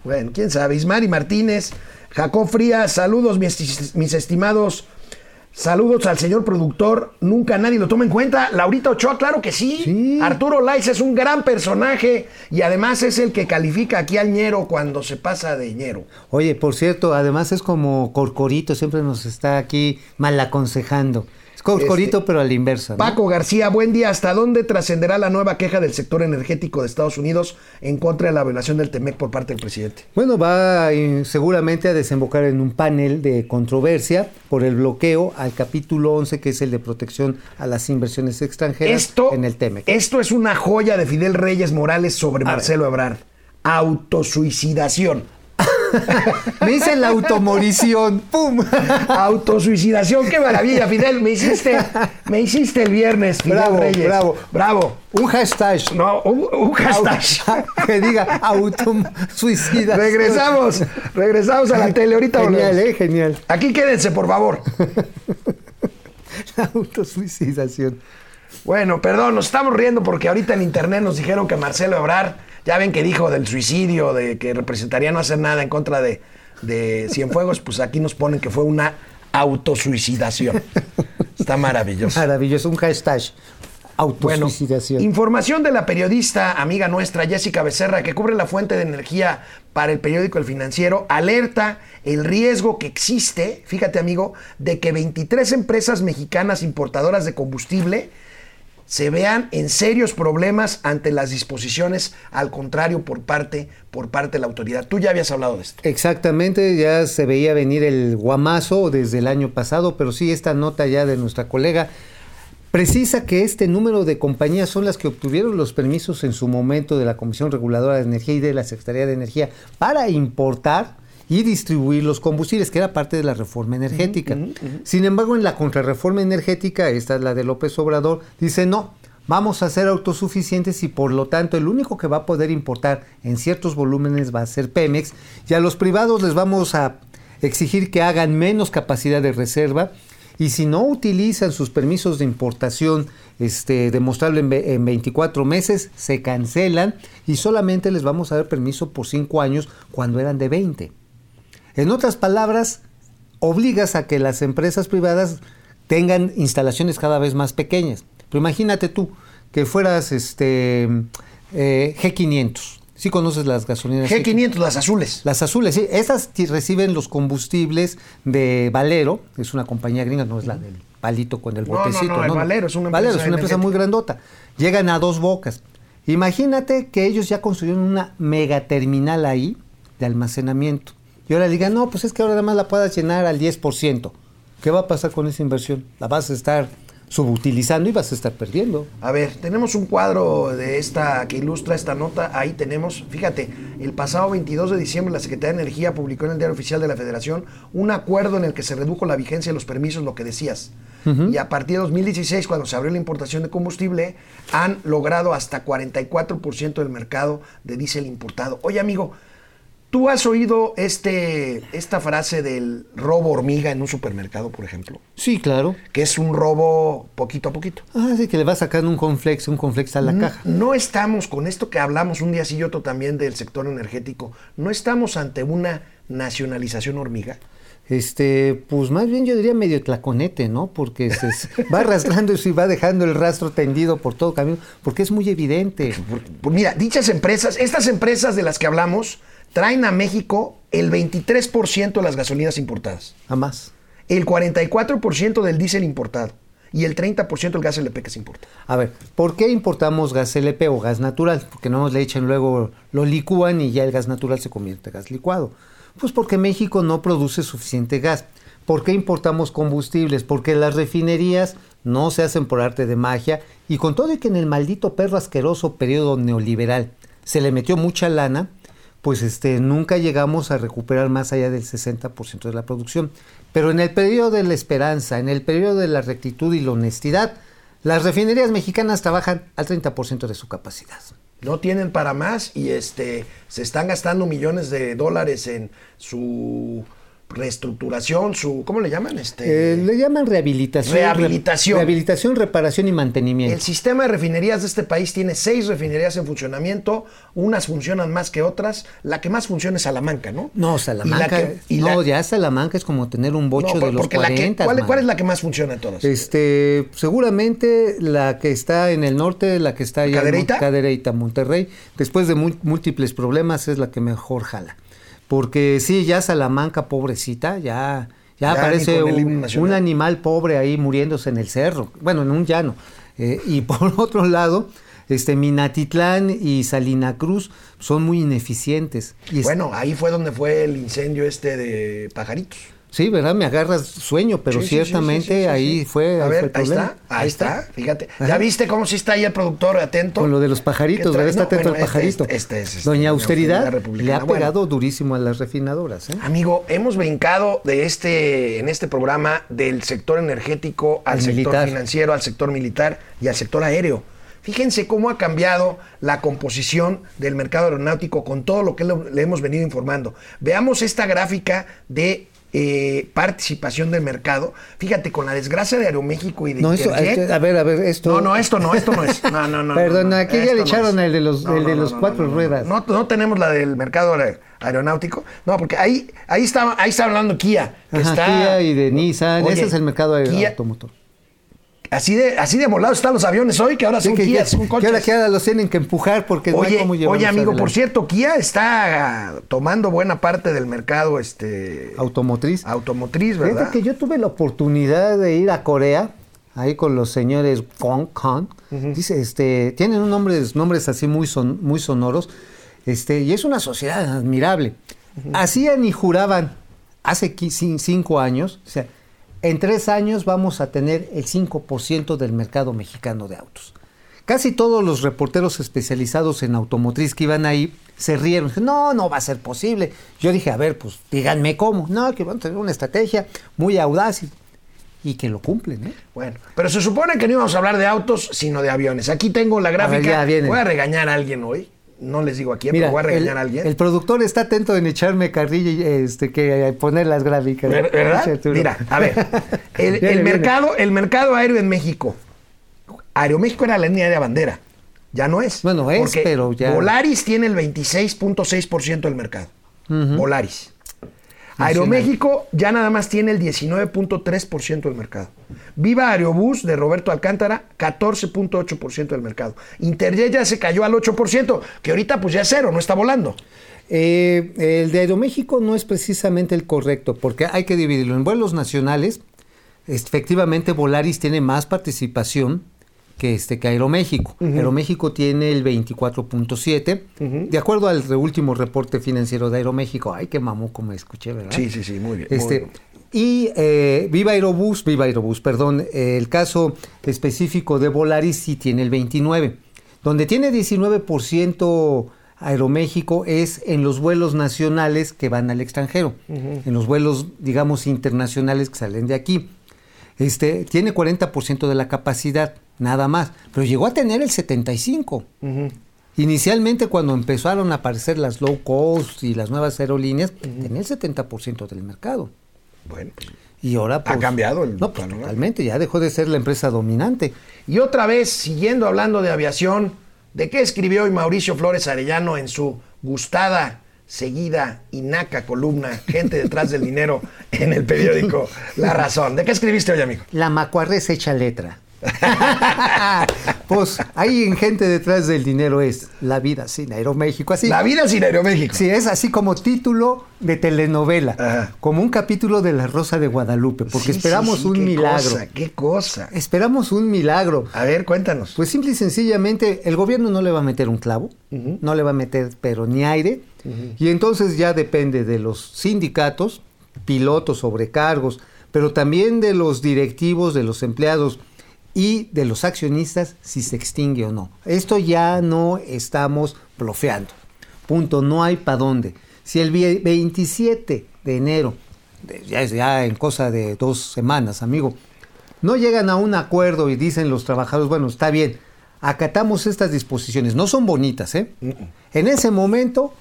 Bueno, quién sabe. Ismari Martínez, Jacob Frías, saludos, mis, mis estimados. Saludos al señor productor. Nunca nadie lo toma en cuenta. Laurita Ochoa, claro que sí. Sí. Arturo Lais es un gran personaje y además es el que califica aquí al ñero cuando se pasa de ñero. Oye, por cierto, además es como Corcorito, siempre nos está aquí mal aconsejando. Este, pero a la inversa. ¿no? Paco García, buen día. ¿Hasta dónde trascenderá la nueva queja del sector energético de Estados Unidos en contra de la violación del TEMEC por parte del presidente? Bueno, va eh, seguramente a desembocar en un panel de controversia por el bloqueo al capítulo 11, que es el de protección a las inversiones extranjeras Esto, en el TEMEC. esto es una joya de Fidel Reyes Morales sobre A Marcelo Ebrard. Autosuicidación. Me hice la automorición. ¡Pum! Autosuicidación, qué maravilla, Fidel. Me hiciste, me hiciste el viernes, Fidel Bravo, Reyes. bravo. Bravo. Un hashtag. No, un, un hashtag. que diga autosuicida. regresamos, regresamos a la tele. Ahorita Genial, volvemos. eh, genial. Aquí quédense, por favor. La autosuicidación. Bueno, perdón, nos estamos riendo porque ahorita en internet nos dijeron que Marcelo Ebrard, ya ven que dijo del suicidio, de que representaría no hacer nada en contra de, de Cienfuegos, pues aquí nos ponen que fue una autosuicidación. Está maravilloso. Maravilloso, un hashtag. Bueno, Autosuicidación. información de la periodista amiga nuestra Jessica Becerra que cubre la fuente de energía para el periódico El Financiero, alerta el riesgo que existe, fíjate amigo, de que 23 empresas mexicanas importadoras de combustible se vean en serios problemas ante las disposiciones al contrario por parte por parte de la autoridad. Tú ya habías hablado de esto. Exactamente, ya se veía venir el guamazo desde el año pasado, pero sí esta nota ya de nuestra colega precisa que este número de compañías son las que obtuvieron los permisos en su momento de la Comisión Reguladora de Energía y de la Secretaría de Energía para importar y distribuir los combustibles, que era parte de la reforma energética. Sin embargo, en la contrarreforma energética, esta es la de López Obrador, dice no, vamos a ser autosuficientes y por lo tanto el único que va a poder importar en ciertos volúmenes va a ser Pemex y a los privados les vamos a exigir que hagan menos capacidad de reserva Y si no utilizan sus permisos de importación este, demostrable en, en 24 meses, se cancelan y solamente les vamos a dar permiso por 5 años cuando eran de 20. En otras palabras, obligas a que las empresas privadas tengan instalaciones cada vez más pequeñas. Pero imagínate tú que fueras este eh, G500. ¿Sí conoces las gasolineras? G500, las azules. Las azules, sí. Esas reciben los combustibles de Valero, es una compañía gringa, no es la del palito con el No, no, botecito. no, el Valero es una Valero empresa es una empresa muy grandota. Llegan a dos bocas. Imagínate que ellos ya construyeron una megaterminal ahí de almacenamiento. Y ahora digan, no, pues es que ahora nada más la puedas llenar al 10%. ¿Qué va a pasar con esa inversión? La vas a estar subutilizando y vas a estar perdiendo. A ver, tenemos un cuadro de esta que ilustra esta nota. Ahí tenemos, fíjate, el pasado 22 de diciembre la Secretaría de Energía publicó en el Diario Oficial de la Federación un acuerdo en el que se redujo la vigencia de los permisos, lo que decías. Y a partir de 2016, cuando se abrió la importación de combustible, han logrado hasta 44% del mercado de diésel importado. Oye, amigo, ¿tú has oído este, esta frase del robo hormiga en un supermercado, por ejemplo? Sí, claro. Que es un robo poquito a poquito. Ah, sí, que le va sacando un conflex, un conflex a la No- caja. No estamos con esto que hablamos un día sí y otro también del sector energético. No estamos ante una nacionalización hormiga. Este, pues más bien yo diría medio tlaconete, ¿no? Porque se, va arrastrando y va dejando el rastro tendido por todo camino, porque es muy evidente. Pues mira, dichas empresas, estas empresas de las que hablamos, traen a México el 23% de las gasolinas importadas, A más. el 44% del diésel importado y el 30% del gas LP que se importa. A ver, ¿por qué importamos gas LP o gas natural? Porque no nos le echan luego, lo licúan y ya el gas natural se convierte en gas licuado. Pues porque México no produce suficiente gas. ¿Por qué importamos combustibles? Porque las refinerías no se hacen por arte de magia y con todo y que en el maldito perro asqueroso periodo neoliberal se le metió mucha lana, pues este, nunca llegamos a recuperar más allá del 60% de la producción. Pero en el periodo de la esperanza, en el periodo de la rectitud y la honestidad, las refinerías mexicanas trabajan al 30% de su capacidad. No tienen para más y este se están gastando millones de dólares en su reestructuración, su ¿cómo le llaman? Este Eh, le llaman rehabilitación. Rehabilitación. re- rehabilitación, reparación y mantenimiento. El sistema de refinerías de este país tiene seis refinerías en funcionamiento, unas funcionan más que otras, la que más funciona es Salamanca, ¿no? No, Y la Salamanca. que- y no, la- ya Salamanca es como tener un bocho no, de los porque la que- 40. ¿cuál, cuál es la que más funciona de todas? Este, seguramente la que está en el norte, la que está allá en ¿Cadereyta? Mon- Cadereyta, Monterrey, después de múltiples problemas es la que mejor jala. Porque sí, ya Salamanca, pobrecita, ya, ya, Ya parece ni con el himno un, animal pobre ahí muriéndose en el cerro, bueno, en un llano. Eh, y por otro lado, este Minatitlán y Salina Cruz son muy ineficientes. Y Bueno, ahí fue donde fue el incendio este de pajaritos. Sí, ¿verdad? Me agarras sueño, pero Sí, ciertamente sí, sí, sí, ahí fue. A ver, fue el ahí problema. está, ahí está, fíjate. Ajá. ¿Ya viste cómo sí está ahí el productor atento? Con lo de los pajaritos, ¿Qué ¿verdad? Está No, atento bueno, al pajarito. Este, este es, este, Doña Austeridad le ha Bueno, pegado durísimo a las refinadoras. ¿eh? Amigo, hemos brincado de este, en este programa del sector energético al sector militar. financiero, al sector militar y al sector aéreo. Fíjense cómo ha cambiado la composición del mercado aeronáutico con todo lo que le hemos venido informando. Veamos esta gráfica de eh, participación del mercado. Fíjate, con la desgracia de Aeroméxico y de No, eso, este, a ver, a ver, esto. no, no, esto no, esto no es. No, no, no. Perdón, no, aquí ya le echaron el de los- el de los cuatro ruedas. No, no tenemos la del mercado aer- aeronáutico. No, porque ahí, ahí está, ahí está hablando Kia. Que Ajá, está, Kia y de Nissan, Oye, ese es el mercado Kia- automotor. Así de, así de volados están los aviones hoy, que ahora Sí, son que, Kia, que- son que coches. ahora, que ahora los tienen que empujar porque no hay Oye, cómo oye, amigo, por cierto, Kia está tomando buena parte del mercado este Automotriz. automotriz, Fíjate ¿verdad? que yo tuve la oportunidad de ir a Corea, ahí con los señores Fong Kong. Dice, este, tienen un nombres, nombres así muy, son, muy sonoros, este, y es una sociedad admirable. Hacían y juraban hace cinco años, o sea, en tres años vamos a tener el 5% del mercado mexicano de autos. Casi todos los reporteros especializados en automotriz que iban ahí se rieron. No, no va a ser posible. Yo dije, a ver, pues díganme cómo. No, que van a tener una estrategia muy audaz y, que lo cumplen, ¿eh? Bueno, pero se supone que no íbamos a hablar de autos, sino de aviones. Aquí tengo la ver, gráfica. ya. Voy a regañar a alguien hoy. No les digo a quién, Mira, pero voy a regañar el, a alguien. el productor está atento en echarme carrilla y este, que poner las gráficas. ¿Verdad? Mira, a ver, el, el Viene, viene. mercado, el mercado aéreo en México. Aeroméxico era la línea de bandera. Ya no es. Bueno, es, Porque pero ya- Volaris tiene el 26.6% del mercado. Volaris. Aeroméxico ya nada más tiene el 19.3% del mercado. Viva Aerobús de Roberto Alcántara, 14.8% del mercado. Interjet ya se cayó al 8%, que ahorita pues ya es cero, no está volando. Eh, el de Aeroméxico no es precisamente el correcto, porque hay que dividirlo. En vuelos nacionales, efectivamente Volaris tiene más participación que, este, que Aeroméxico. Aeroméxico tiene el 24.7, de acuerdo al último reporte financiero de Aeroméxico. Ay, qué mamú como escuché, ¿verdad? Sí, sí, sí, muy bien, muy Este, bien. Y eh, Viva Aerobús, Viva Aerobús, perdón, eh, el caso específico de Volaris sí tiene el 29. Donde tiene 19% Aeroméxico es en los vuelos nacionales que van al extranjero, en los vuelos, digamos, internacionales que salen de aquí. Este, tiene 40% de la capacidad, nada más, pero llegó a tener el 75%. Inicialmente cuando empezaron a aparecer las low cost y las nuevas aerolíneas, tenía el 70% del mercado. Bueno, Y ahora Ha pues, cambiado el No, pues, totalmente, ya dejó de ser la empresa dominante. Y otra vez, siguiendo hablando de aviación, ¿de qué escribió hoy Mauricio Flores Arellano en su gustada, seguida y naca columna, Gente detrás del dinero, en el periódico La Razón? ¿De qué escribiste hoy, amigo? La macuarres hecha letra. pues en gente detrás del dinero es La vida sin Aeroméxico. Así, La vida sin Aeroméxico. Sí, es así como título de telenovela, Ajá. como un capítulo de La Rosa de Guadalupe, porque Sí, esperamos sí, sí, un qué milagro. Cosa, qué cosa. Esperamos un milagro. A ver, cuéntanos. Pues simple y sencillamente el gobierno no le va a meter un clavo, no le va a meter pero ni aire, y entonces ya depende de los sindicatos, pilotos, sobrecargos, pero también de los directivos, de los empleados y de los accionistas si se extingue o no. Esto ya no estamos blofeando. Punto, no hay para dónde. Si el vie- 27 de enero, ya es ya en cosa de dos semanas, amigo, no llegan a un acuerdo y dicen los trabajadores, bueno, está bien, acatamos estas disposiciones, no son bonitas, ¿eh? En ese momento,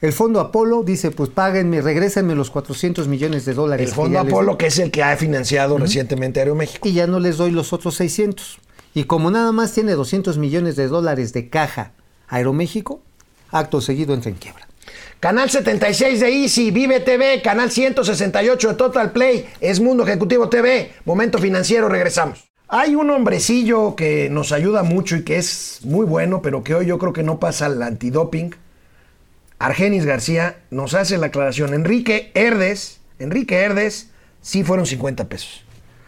el Fondo Apolo dice, pues páguenme, regrésenme los 400 millones de dólares. El Fondo les Apolo, que es el que ha financiado recientemente Aeroméxico. Y ya no les doy los otros 600. Y como nada más tiene 200 millones de dólares de caja Aeroméxico, acto seguido entra en quiebra. Canal 76 de Easy, Vive TV, canal 168 de Total Play, es Mundo Ejecutivo TV, Momento Financiero, regresamos. Hay un hombrecillo que nos ayuda mucho y que es muy bueno, pero que hoy yo creo que no pasa al antidoping. Argenis García nos hace la aclaración. Enrique Herdes, Enrique Herdes, sí fueron 50 pesos.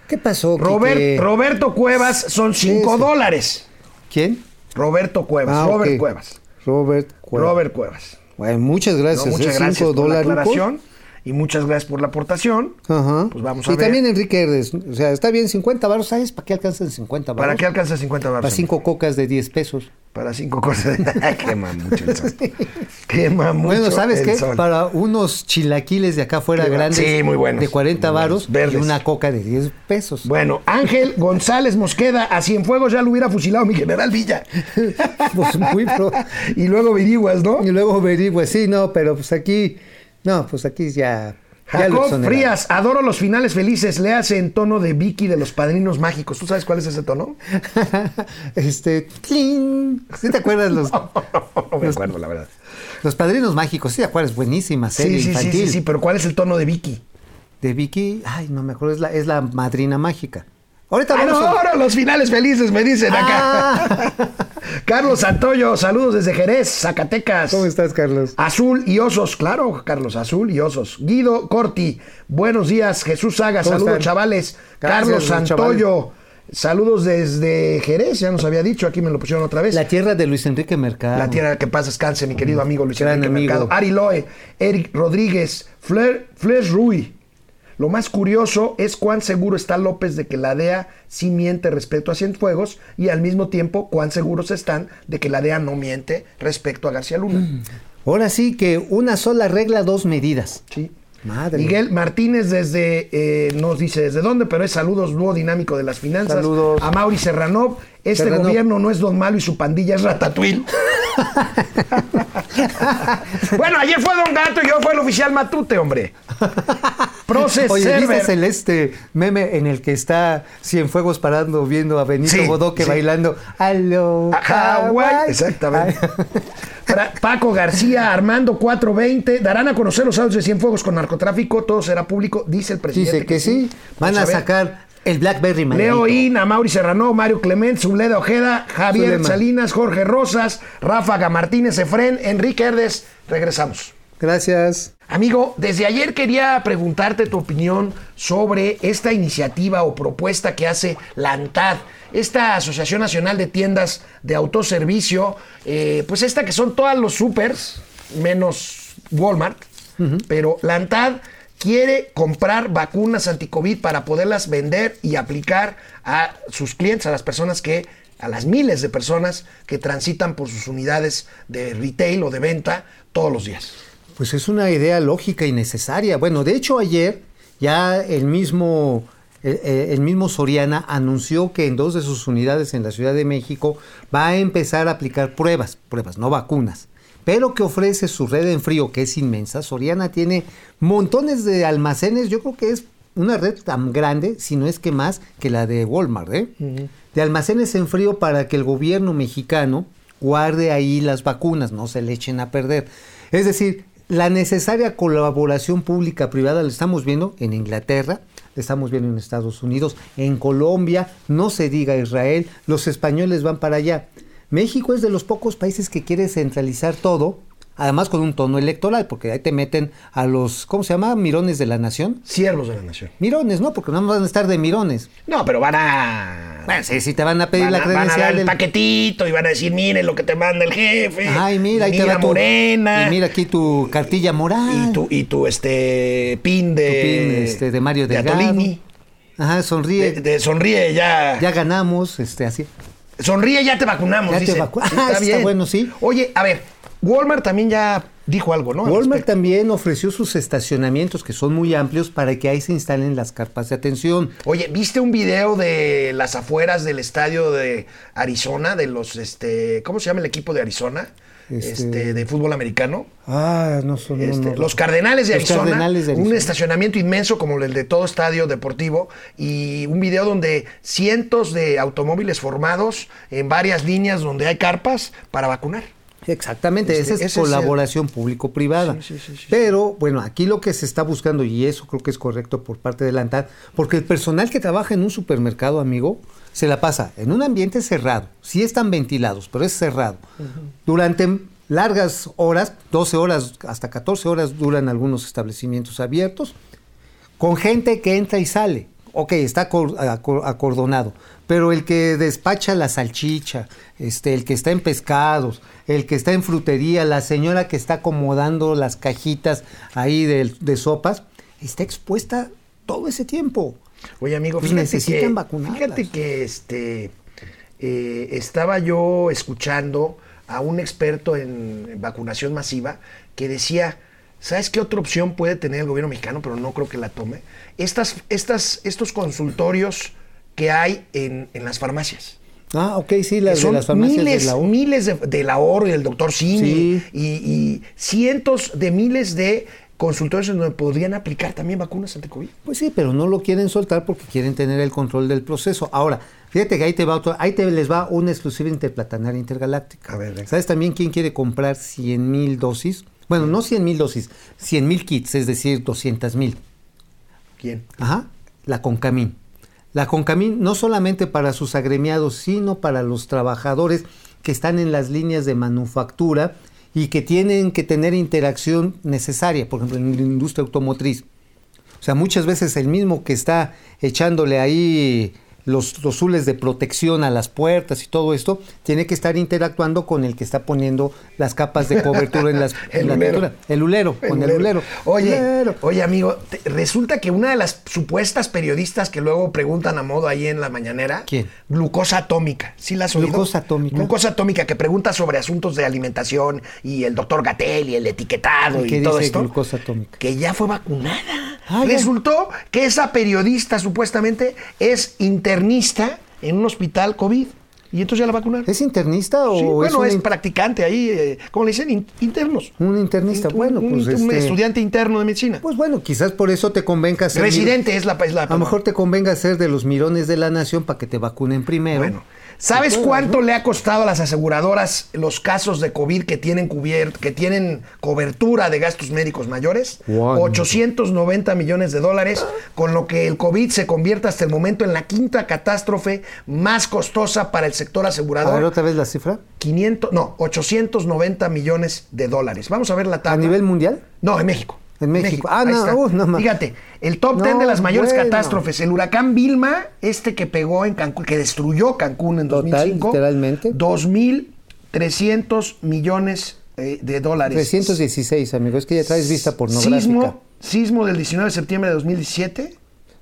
¿Qué pasó? Robert-? Roberto Cuevas son 5 Sí, sí. dólares. ¿Quién? Roberto Cuevas, Ah, Robert. Cuevas. Robert Cuevas. Robert Cuevas. Bueno, muchas No, gracias. muchas ¿eh? gracias por la aclaración y muchas gracias por la aportación. Ajá. Pues vamos a y ver. también Enrique Herdes. O sea, está bien 50 varos. ¿Sabes para qué alcanzan 50 varos? ¿Para qué alcanza 50 baros? Para cinco cocas de 10 pesos. Para cinco cosas. Quema mucho el sol. Quema mucho bueno, ¿sabes el qué? sol. Para unos chilaquiles de acá afuera grandes sí, muy buenos, de 40 muy buenos, varos y verdes. una coca de 10 pesos. Bueno, Ángel González Mosqueda, a Cienfuegos ya lo hubiera fusilado mi general Villa. Pues muy pro. y luego averiguas, ¿no? Y luego averigüe, sí, no, pero pues aquí, no, pues aquí ya. Jacob. Frías, adoro los finales felices, le hace en tono de Vicky de los Padrinos Mágicos. ¿Tú sabes cuál es ese tono? este, ¡cling! ¿Sí te acuerdas los, No me acuerdo, la verdad. los padrinos mágicos? ¿Sí te acuerdas? Buenísima serie Sí, sí, sí, sí, sí, pero ¿cuál es el tono de Vicky? De Vicky, ay, no me acuerdo, es la, es la madrina mágica. Ahorita Ah, vamos a- Adoro los finales felices, me dicen acá. Ah. Carlos Santoyo, saludos desde Jerez, Zacatecas. ¿Cómo estás, Carlos? Azul y osos, claro, Carlos, azul y osos. Guido Corti, buenos días. Jesús Saga, ¿Cómo saludos, están? chavales. Gracias, Carlos los Santoyo, saludos desde Jerez, ya nos había dicho, aquí me lo pusieron otra vez. La tierra de Luis Enrique Mercado. La tierra que pasa descanse, mi querido amigo Luis Gran Enrique amigo. Mercado. Ari Loe, Eric Rodríguez, Flair, Flair Rui. Lo más curioso es cuán seguro está López de que la DEA sí miente respecto a Cienfuegos y al mismo tiempo cuán seguros están de que la DEA no miente respecto a García Luna. Ahora sí que una sola regla, dos medidas. Sí. Madre. Miguel Martínez desde, eh, nos dice desde dónde, pero es saludos dúo dinámico de las finanzas. Saludos. A Mauri Serranov, este Serranov. gobierno no es Don Malo y su pandilla es Ratatouille. bueno, ayer fue Don Gato y hoy fue el oficial Matute, hombre. Process Oye. ¿viste el este meme en el que está Cienfuegos parando viendo a Benito Sí, Bodoque sí. bailando Aló, A Hawái, Hawái"? exactamente. Paco García, Armando 420, darán a conocer los audios de Cienfuegos con narcotráfico, todo será público, dice el presidente. Dice que sí. Van a sacar el Blackberry Leo Manuelito. Ina, Mauri Serrano, Mario Clement, Zuleda Ojeda, Javier Zulema. Salinas, Jorge Rosas, Ráfaga Martínez Efren, Enrique Herdes. Regresamos. Gracias. Amigo, desde ayer quería preguntarte tu opinión sobre esta iniciativa o propuesta que hace la ANTAD, esta Asociación Nacional de Tiendas de Autoservicio, eh, pues esta que son todos los supers, menos Walmart, pero la ANTAD quiere comprar vacunas anticovid para poderlas vender y aplicar a sus clientes, a las personas que a las miles de personas que transitan por sus unidades de retail o de venta todos los días. Pues es una idea lógica y necesaria. Bueno, de hecho ayer ya el mismo, el, el mismo Soriana anunció que en dos de sus unidades en la Ciudad de México va a empezar a aplicar pruebas, pruebas, no vacunas, pero que ofrece su red en frío, que es inmensa. Soriana tiene montones de almacenes, yo creo que es una red tan grande, si no es que más, que la de Walmart, ¿eh? De almacenes en frío para que el gobierno mexicano guarde ahí las vacunas, no se le echen a perder. Es decir, la necesaria colaboración pública-privada la estamos viendo en Inglaterra, la estamos viendo en Estados Unidos, en Colombia, no se diga Israel, los españoles van para allá. México es de los pocos países que quiere centralizar todo, además con un tono electoral, porque ahí te meten a los, ¿cómo se llama? Mirones de la nación. Siervos de la nación. Mirones, ¿no? Porque no van a estar de mirones. No, pero van a. Bueno, sí, sí te van a pedir van, la a, van a dar credencial. el del- paquetito y van a decir, miren lo que te manda el jefe. Ay, mira, ahí te mira va tu, morena. Y mira aquí tu cartilla moral. y tu, y tu este pin de. tu pin, este, de Mario de Delgado. Atolini. Ajá, sonríe. De, de sonríe ya. Ya ganamos, este, así. Sonríe, ya te vacunamos. Ya te dice. vacu- Sí, Ah, está bueno, sí. Oye, a ver, Walmart también ya dijo algo, ¿no? Al Walmart también ofreció sus estacionamientos, que son muy amplios, para que ahí se instalen las carpas de atención. Oye, ¿viste un video de las afueras del estadio de Arizona, de los, este, ¿cómo se llama el equipo de Arizona? Este, Este- de fútbol americano. Ah, no son. Este, no. los Cardenales de Los Arizona, Cardenales de un Arizona. estacionamiento inmenso como el de todo estadio deportivo y un video donde cientos de automóviles formados en varias líneas donde hay carpas para vacunar. Exactamente, Este, esa es el- colaboración público-privada. Sí, sí, sí, sí, Pero bueno, aquí lo que se está buscando, y eso creo que es correcto por parte de la ANTAD, porque el personal que trabaja en un supermercado, amigo, se la pasa en un ambiente cerrado. Sí están ventilados, pero es cerrado. Durante largas horas, 12 horas, hasta 14 horas duran algunos establecimientos abiertos, con gente que entra y sale. Ok, está acor- acor- acordonado, pero el que despacha la salchicha, este, el que está en pescados, el que está en frutería, la señora que está acomodando las cajitas ahí de, de sopas, está expuesta todo ese tiempo. Oye, amigo, Pues fíjate necesitan que, vacunarlas. fíjate que este, eh, estaba yo escuchando a un experto en vacunación masiva que decía, ¿sabes qué otra opción puede tener el gobierno mexicano? Pero no creo que la tome. Estas, estas, estos consultorios que hay en, en las farmacias. Ah, ok, sí, las son de las farmacias miles, de la U. miles de, de la Oro y del doctor Cini Sí. y, y cientos de miles de consultorios en donde podrían aplicar también vacunas anti-COVID. Pues sí, pero no lo quieren soltar porque quieren tener el control del proceso. Ahora, fíjate que ahí te va otro, ahí te les va una exclusiva interplatanaria intergaláctica. A ver. ¿Sabes también quién quiere comprar 100 mil dosis? Bueno, no 100 mil dosis, 100 mil kits, es decir, 200 mil. ¿Quién? Ajá, la Concamín. La Concamín no solamente para sus agremiados, sino para los trabajadores que están en las líneas de manufactura y que tienen que tener interacción necesaria, por ejemplo, en la industria automotriz. O sea, muchas veces el mismo que está echándole ahí los, los zules de protección a las puertas y todo esto, tiene que estar interactuando con el que está poniendo las capas de cobertura en, las, El en la pintura. El ulero, con el ulero. Oye, Ulero. oye, amigo, te- resulta que una de las supuestas periodistas que luego preguntan a modo ahí en la mañanera, ¿Quién? Glucosa atómica. ¿Sí la has oído? ¿Glucosa atómica? Glucosa atómica, que pregunta sobre asuntos de alimentación y el doctor Gatel y el etiquetado ¿Y todo dice esto. glucosa atómica? Que ya fue vacunada. Ah, ya. Resultó que esa periodista supuestamente es internista en un hospital COVID. Y entonces ya la vacunaron. ¿Es internista o Sí, es bueno, un, es, in- practicante ahí, eh, ¿cómo le dicen? In- internos. un internista? Bueno, un, pues un este, estudiante interno de medicina. Pues bueno, quizás por eso te convenga ser... Residente es la, es la A lo mejor te convenga ser de los mirones de la nación para que te vacunen primero. Bueno, ¿sabes cuánto le ha costado a las aseguradoras los casos de COVID que tienen cubiert, que tienen cobertura de gastos médicos mayores? ¿Cuánto? 890 millones de dólares, con lo que el COVID se convierte hasta el momento en la quinta catástrofe más costosa para el sector A ver asegurador. otra vez la cifra. 500, no, 890 millones de dólares. Vamos a ver la ¿A tabla. nivel mundial? No, en México. En México. Ah, Ahí no, está. uh, no ma- Fíjate, el top No, 10 de las mayores bueno. catástrofes. El huracán Vilma, este que pegó en Cancún, que destruyó Cancún en Total, 2005. literalmente. 2.300 millones eh, de dólares. 316, amigo. Es que ya traes vista pornográfica. Sismo, sismo del 19 de septiembre de 2017.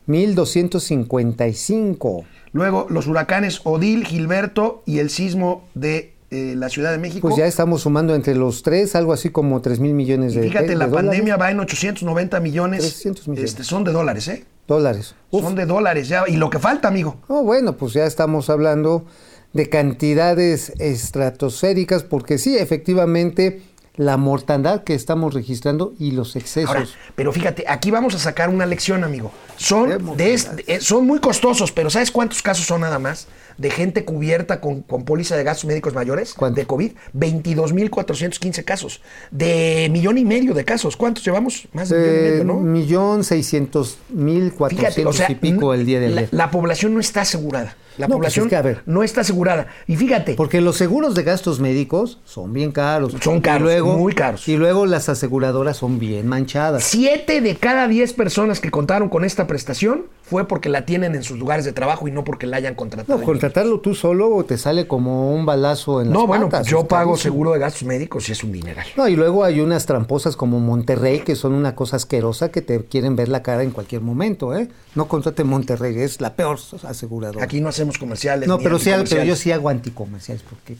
1255. Luego los huracanes Odil, Gilberto y el sismo de eh, la Ciudad de México. Pues ya estamos sumando entre los tres algo así como 3 mil millones de fíjate, de la dólares. pandemia va en 890 millones. 300 millones. Este, son de dólares, ¿eh? Dólares. Uf. Son de dólares ya. Y lo que falta, amigo. Oh, bueno, pues ya estamos hablando de cantidades estratosféricas, porque sí, efectivamente, la mortandad que estamos registrando y los excesos. Ahora, pero fíjate, aquí vamos a sacar una lección, amigo. Son, de est- eh, son muy costosos, pero ¿sabes cuántos casos son nada más? De gente cubierta con, con póliza de gastos médicos mayores ¿Cuánto? de COVID. 22.415 casos. De millón y medio de casos. ¿Cuántos llevamos? Más de millón y Eh, medio, ¿no? millón seiscientos mil cuatrocientos y pico el día de la, ayer. la población no está asegurada. La No, pues población es que, a ver. no está asegurada. Y fíjate, Porque los seguros de gastos médicos son bien caros. Son caros, Y luego, muy caros. Y luego las aseguradoras son bien manchadas. Siete de cada diez personas que contaron con esta prestación fue porque la tienen en sus lugares de trabajo y no porque la hayan contratado. No, contratarlo tú solo te sale como un balazo en No, las bueno, patas, pues yo pago seguro de gastos médicos y es un dineral. No, y luego hay unas tramposas como Monterrey que son una cosa asquerosa que te quieren ver la cara en cualquier momento, ¿eh? No contrate Monterrey, es la peor aseguradora. Aquí no hacemos comerciales. no, ni pero sí, pero yo sí hago anticomerciales porque...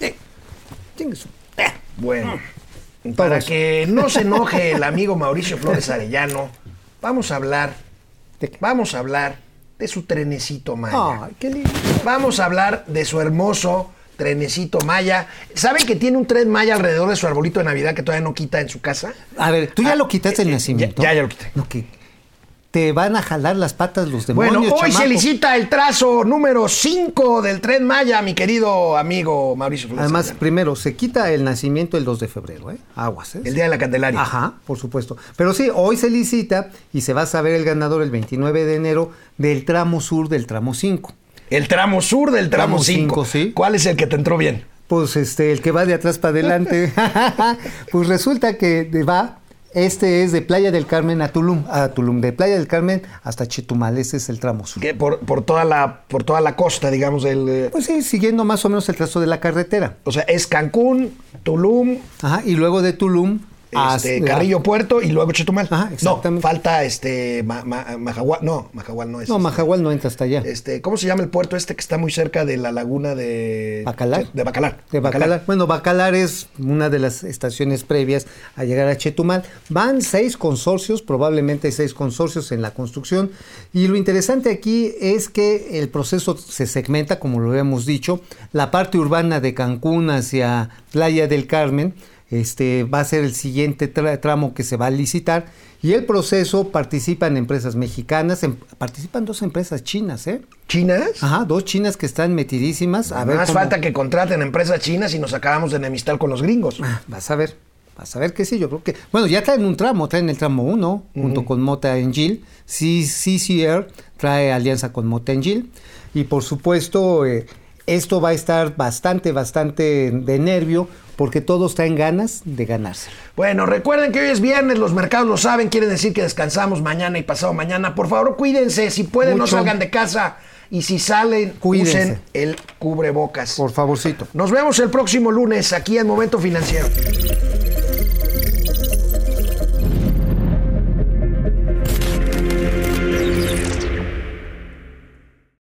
Eh, eh. Bueno, para Todos. que no se enoje el amigo Mauricio Flores Arellano, vamos a hablar. Vamos a hablar de su trenecito Maya. Ay, qué lindo. Vamos a hablar de su hermoso trenecito Maya. ¿Saben que tiene un tren Maya alrededor de su arbolito de Navidad que todavía no quita en su casa? A ver, ¿tú ya Ah, lo quitaste el eh, nacimiento? ya- ya, ya lo quité. No, te van a jalar las patas los demonios, Bueno, hoy se licita el trazo número 5 del tren Maya, mi querido amigo Mauricio Flores. Además, primero, se quita el nacimiento el 2 de febrero, ¿eh? Aguas, ¿eh? el día de la Candelaria. Ajá, por supuesto. Pero sí, hoy se licita y se va a saber el ganador el 29 de enero del tramo sur del tramo 5. El tramo sur del tramo Tramo 5. cinco, sí. ¿Cuál es el que te entró bien? Pues este, el que va de atrás para adelante. pues resulta que va, este es de Playa del Carmen a Tulum, a Tulum, de Playa del Carmen hasta Chetumal, ese es el tramo sur. Que por, por toda la por toda la costa, digamos, del eh, Pues sí, siguiendo más o menos el trazo de la carretera. o sea, es Cancún, Tulum, Ajá, y luego de Tulum este, Carrillo Puerto y luego Chetumal. Ajá, exactamente. No, falta este Ma- Ma- Majahual, no, Majahual no es. No, este, Majahual no entra hasta allá. Este, ¿cómo se llama el puerto este que está muy cerca de la laguna de Bacalar. De Bacalar. De Bacalar. Bueno, Bacalar es una de las estaciones previas a llegar a Chetumal. Van seis consorcios, probablemente seis consorcios en la construcción. Y lo interesante aquí es que el proceso se segmenta, como lo hemos dicho. La parte urbana de Cancún hacia Playa del Carmen este, va a ser el siguiente tra- tramo que se va a licitar. Y el proceso participan empresas mexicanas, em- participan dos empresas chinas, ¿eh? ¿Chinas? Ajá, dos chinas que están metidísimas. A ver Más cómo- falta que contraten empresas chinas y nos acabamos de enemistar con los gringos. Ah, Vas a ver, vas a ver que sí, yo creo que... Bueno, ya traen un tramo, traen el tramo 1, junto con Mota Engil. CCR trae alianza con Mota Engil. Y por supuesto, eh, esto va a estar bastante, bastante de nervio, porque todos traen ganas de ganarse. Bueno, recuerden que hoy es viernes, los mercados lo saben, quiere decir que descansamos mañana y pasado mañana. Por favor, cuídense, si pueden, no salgan de casa. Y si salen, Cuídense. usen el cubrebocas. Por favorcito. Nos vemos el próximo lunes aquí en Momento Financiero.